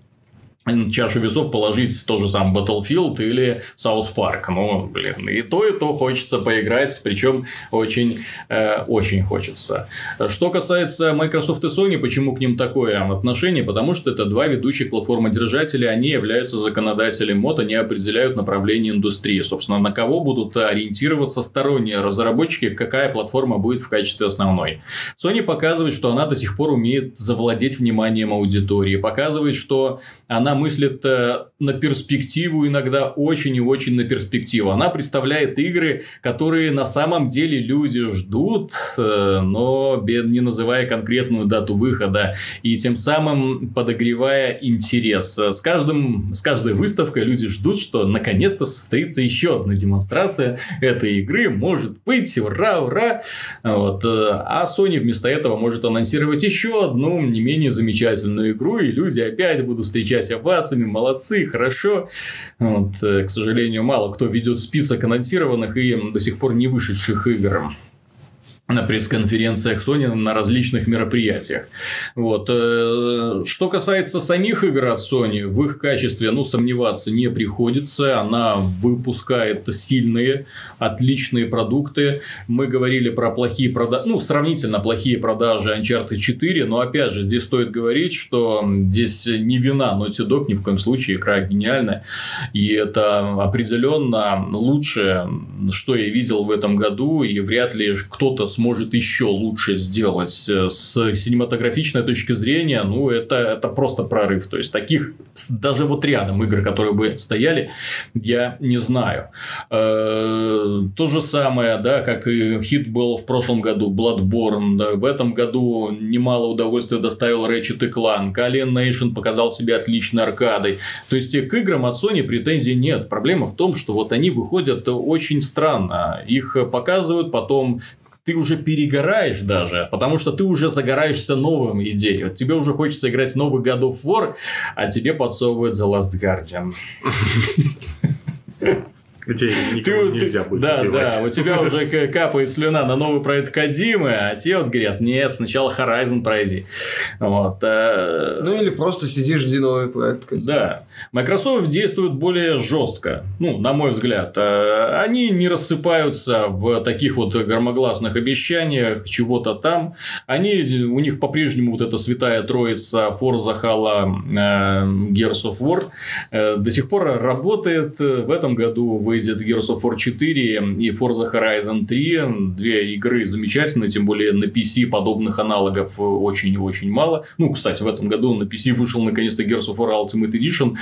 чашу весов положить то же самое Battlefield или South Park. Ну, блин, и то, и то хочется поиграть, причем очень, э, очень хочется. Что касается Microsoft и Sony, почему к ним такое отношение? Потому что это два ведущих платформодержателя, они являются законодателем мод, они определяют направление индустрии. Собственно, на кого будут ориентироваться сторонние разработчики, какая платформа будет в качестве основной. Sony показывает, что она до сих пор умеет завладеть вниманием аудитории, показывает, что она она мыслит э, на перспективу, иногда очень и очень на перспективу. Она представляет игры, которые на самом деле люди ждут, э, но не называя конкретную дату выхода, и тем самым подогревая интерес. С, каждым, с каждой выставкой люди ждут, что наконец-то состоится еще одна демонстрация этой игры. Может быть, ура, ура! Вот. А Sony вместо этого может анонсировать еще одну не менее замечательную игру, и люди опять будут встречать овациями, молодцы, хорошо. Вот. К сожалению, мало кто ведет список анонсированных и до сих пор не вышедших игр на пресс-конференциях Sony на различных мероприятиях. Вот. Э, что касается самих игр от Sony, в их качестве ну, сомневаться не приходится. Она выпускает сильные, отличные продукты. Мы говорили про плохие продажи, ну, сравнительно плохие продажи Uncharted 4, но опять же, здесь стоит говорить, что здесь не вина Naughty Dog, ни в коем случае игра гениальная. И это определенно лучшее, что я видел в этом году, и вряд ли кто-то сможет еще лучше сделать э, с синематографичной точки зрения, ну, это, это просто прорыв. То есть, таких даже вот рядом игр, которые бы стояли, я не знаю. Э, то же самое, да, как и хит был в прошлом году, Bloodborne. Да, в этом году немало удовольствия доставил Ratchet Clank. Alien Nation показал себя отличной аркадой. То есть, к играм от Sony претензий нет. Проблема в том, что вот они выходят очень странно. Их показывают, потом ты уже перегораешь даже, потому что ты уже загораешься новым идеей. Вот тебе уже хочется играть новый God of War, а тебе подсовывают The Last Guardian. Где никого ты, нельзя будет Да, убивать. да, у тебя уже капает слюна на новый проект Кадимы, а те вот говорят, нет, сначала Horizon пройди. Вот. А... Ну, или просто сидишь, жди новый проект Кадимы. Да. Microsoft действует более жестко, ну, на мой взгляд. А, они не рассыпаются в таких вот громогласных обещаниях, чего-то там. Они, у них по-прежнему вот эта святая троица Forza Halo Gears of War э, до сих пор работает. В этом году вы выйдет Gears of War 4 и Forza Horizon 3. Две игры замечательные, тем более на PC подобных аналогов очень и очень мало. Ну, кстати, в этом году на PC вышел наконец-то Gears of War Ultimate Edition.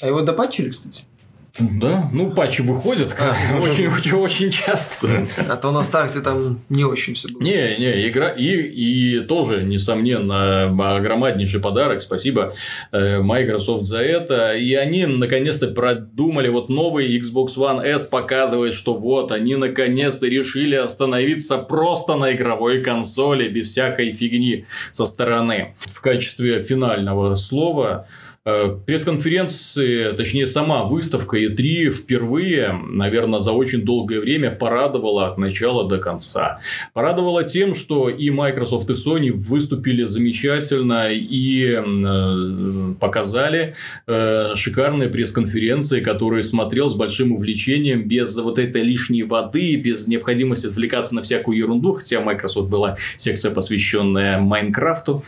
А его допатчили, кстати? Да, ну патчи выходят очень, очень, очень часто. А то на старте там не очень все было. Не, не, игра и, и тоже, несомненно, громаднейший подарок. Спасибо э, Microsoft за это. И они наконец-то продумали вот новый Xbox One S показывает, что вот они наконец-то решили остановиться просто на игровой консоли без всякой фигни со стороны. В качестве финального слова пресс-конференции, точнее сама выставка E3 впервые, наверное, за очень долгое время порадовала от начала до конца. Порадовала тем, что и Microsoft, и Sony выступили замечательно и э, показали э, шикарные пресс-конференции, которые смотрел с большим увлечением, без вот этой лишней воды, без необходимости отвлекаться на всякую ерунду, хотя Microsoft была секция, посвященная Майнкрафту.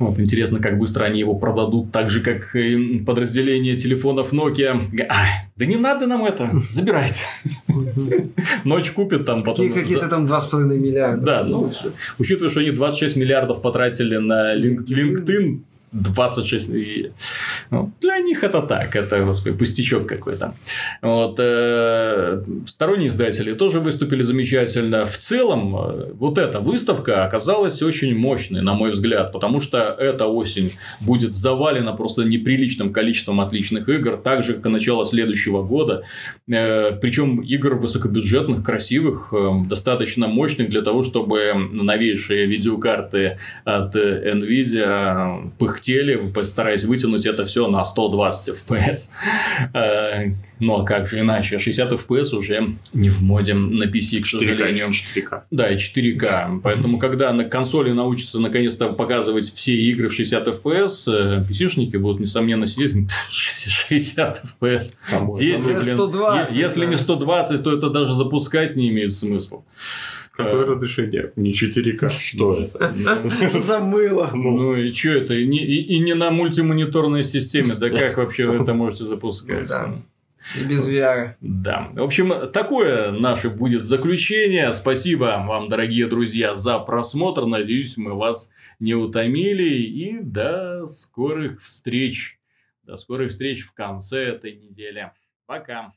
Вот, интересно, как быстро они его продадут, так же, как и подразделение телефонов Nokia. А, да не надо нам это, забирайте. Ночь купит там потом. Какие-то там 2,5 миллиарда. Да, ну, учитывая, что они 26 миллиардов потратили на LinkedIn, 26. И, ну, для них это так, это, господи, пустячок какой-то. Вот, э, сторонние издатели тоже выступили замечательно. В целом, э, вот эта выставка оказалась очень мощной, на мой взгляд, потому что эта осень будет завалена просто неприличным количеством отличных игр, так же, как и начало следующего года. Э, причем игр высокобюджетных, красивых, э, достаточно мощных для того, чтобы новейшие видеокарты от Nvidia пых пыхтели, постараясь вытянуть это все на 120 FPS. Э, ну, а как же иначе? 60 FPS уже не в моде на PC, к сожалению. 4К. Да, и 4К. Поэтому, когда на консоли научатся наконец-то показывать все игры в 60 FPS, PC-шники будут, несомненно, сидеть 60 FPS. Дети, блин. 120, если не 120, то это даже запускать не имеет смысла. Какое разрешение? Не 4К. Что это? Замыло. Ну и что это? И не на мультимониторной системе. Да как вообще вы это можете запускать? И без VR. Да. В общем, такое наше будет заключение. Спасибо вам, дорогие друзья, за просмотр. Надеюсь, мы вас не утомили. И до скорых встреч. До скорых встреч в конце этой недели. Пока.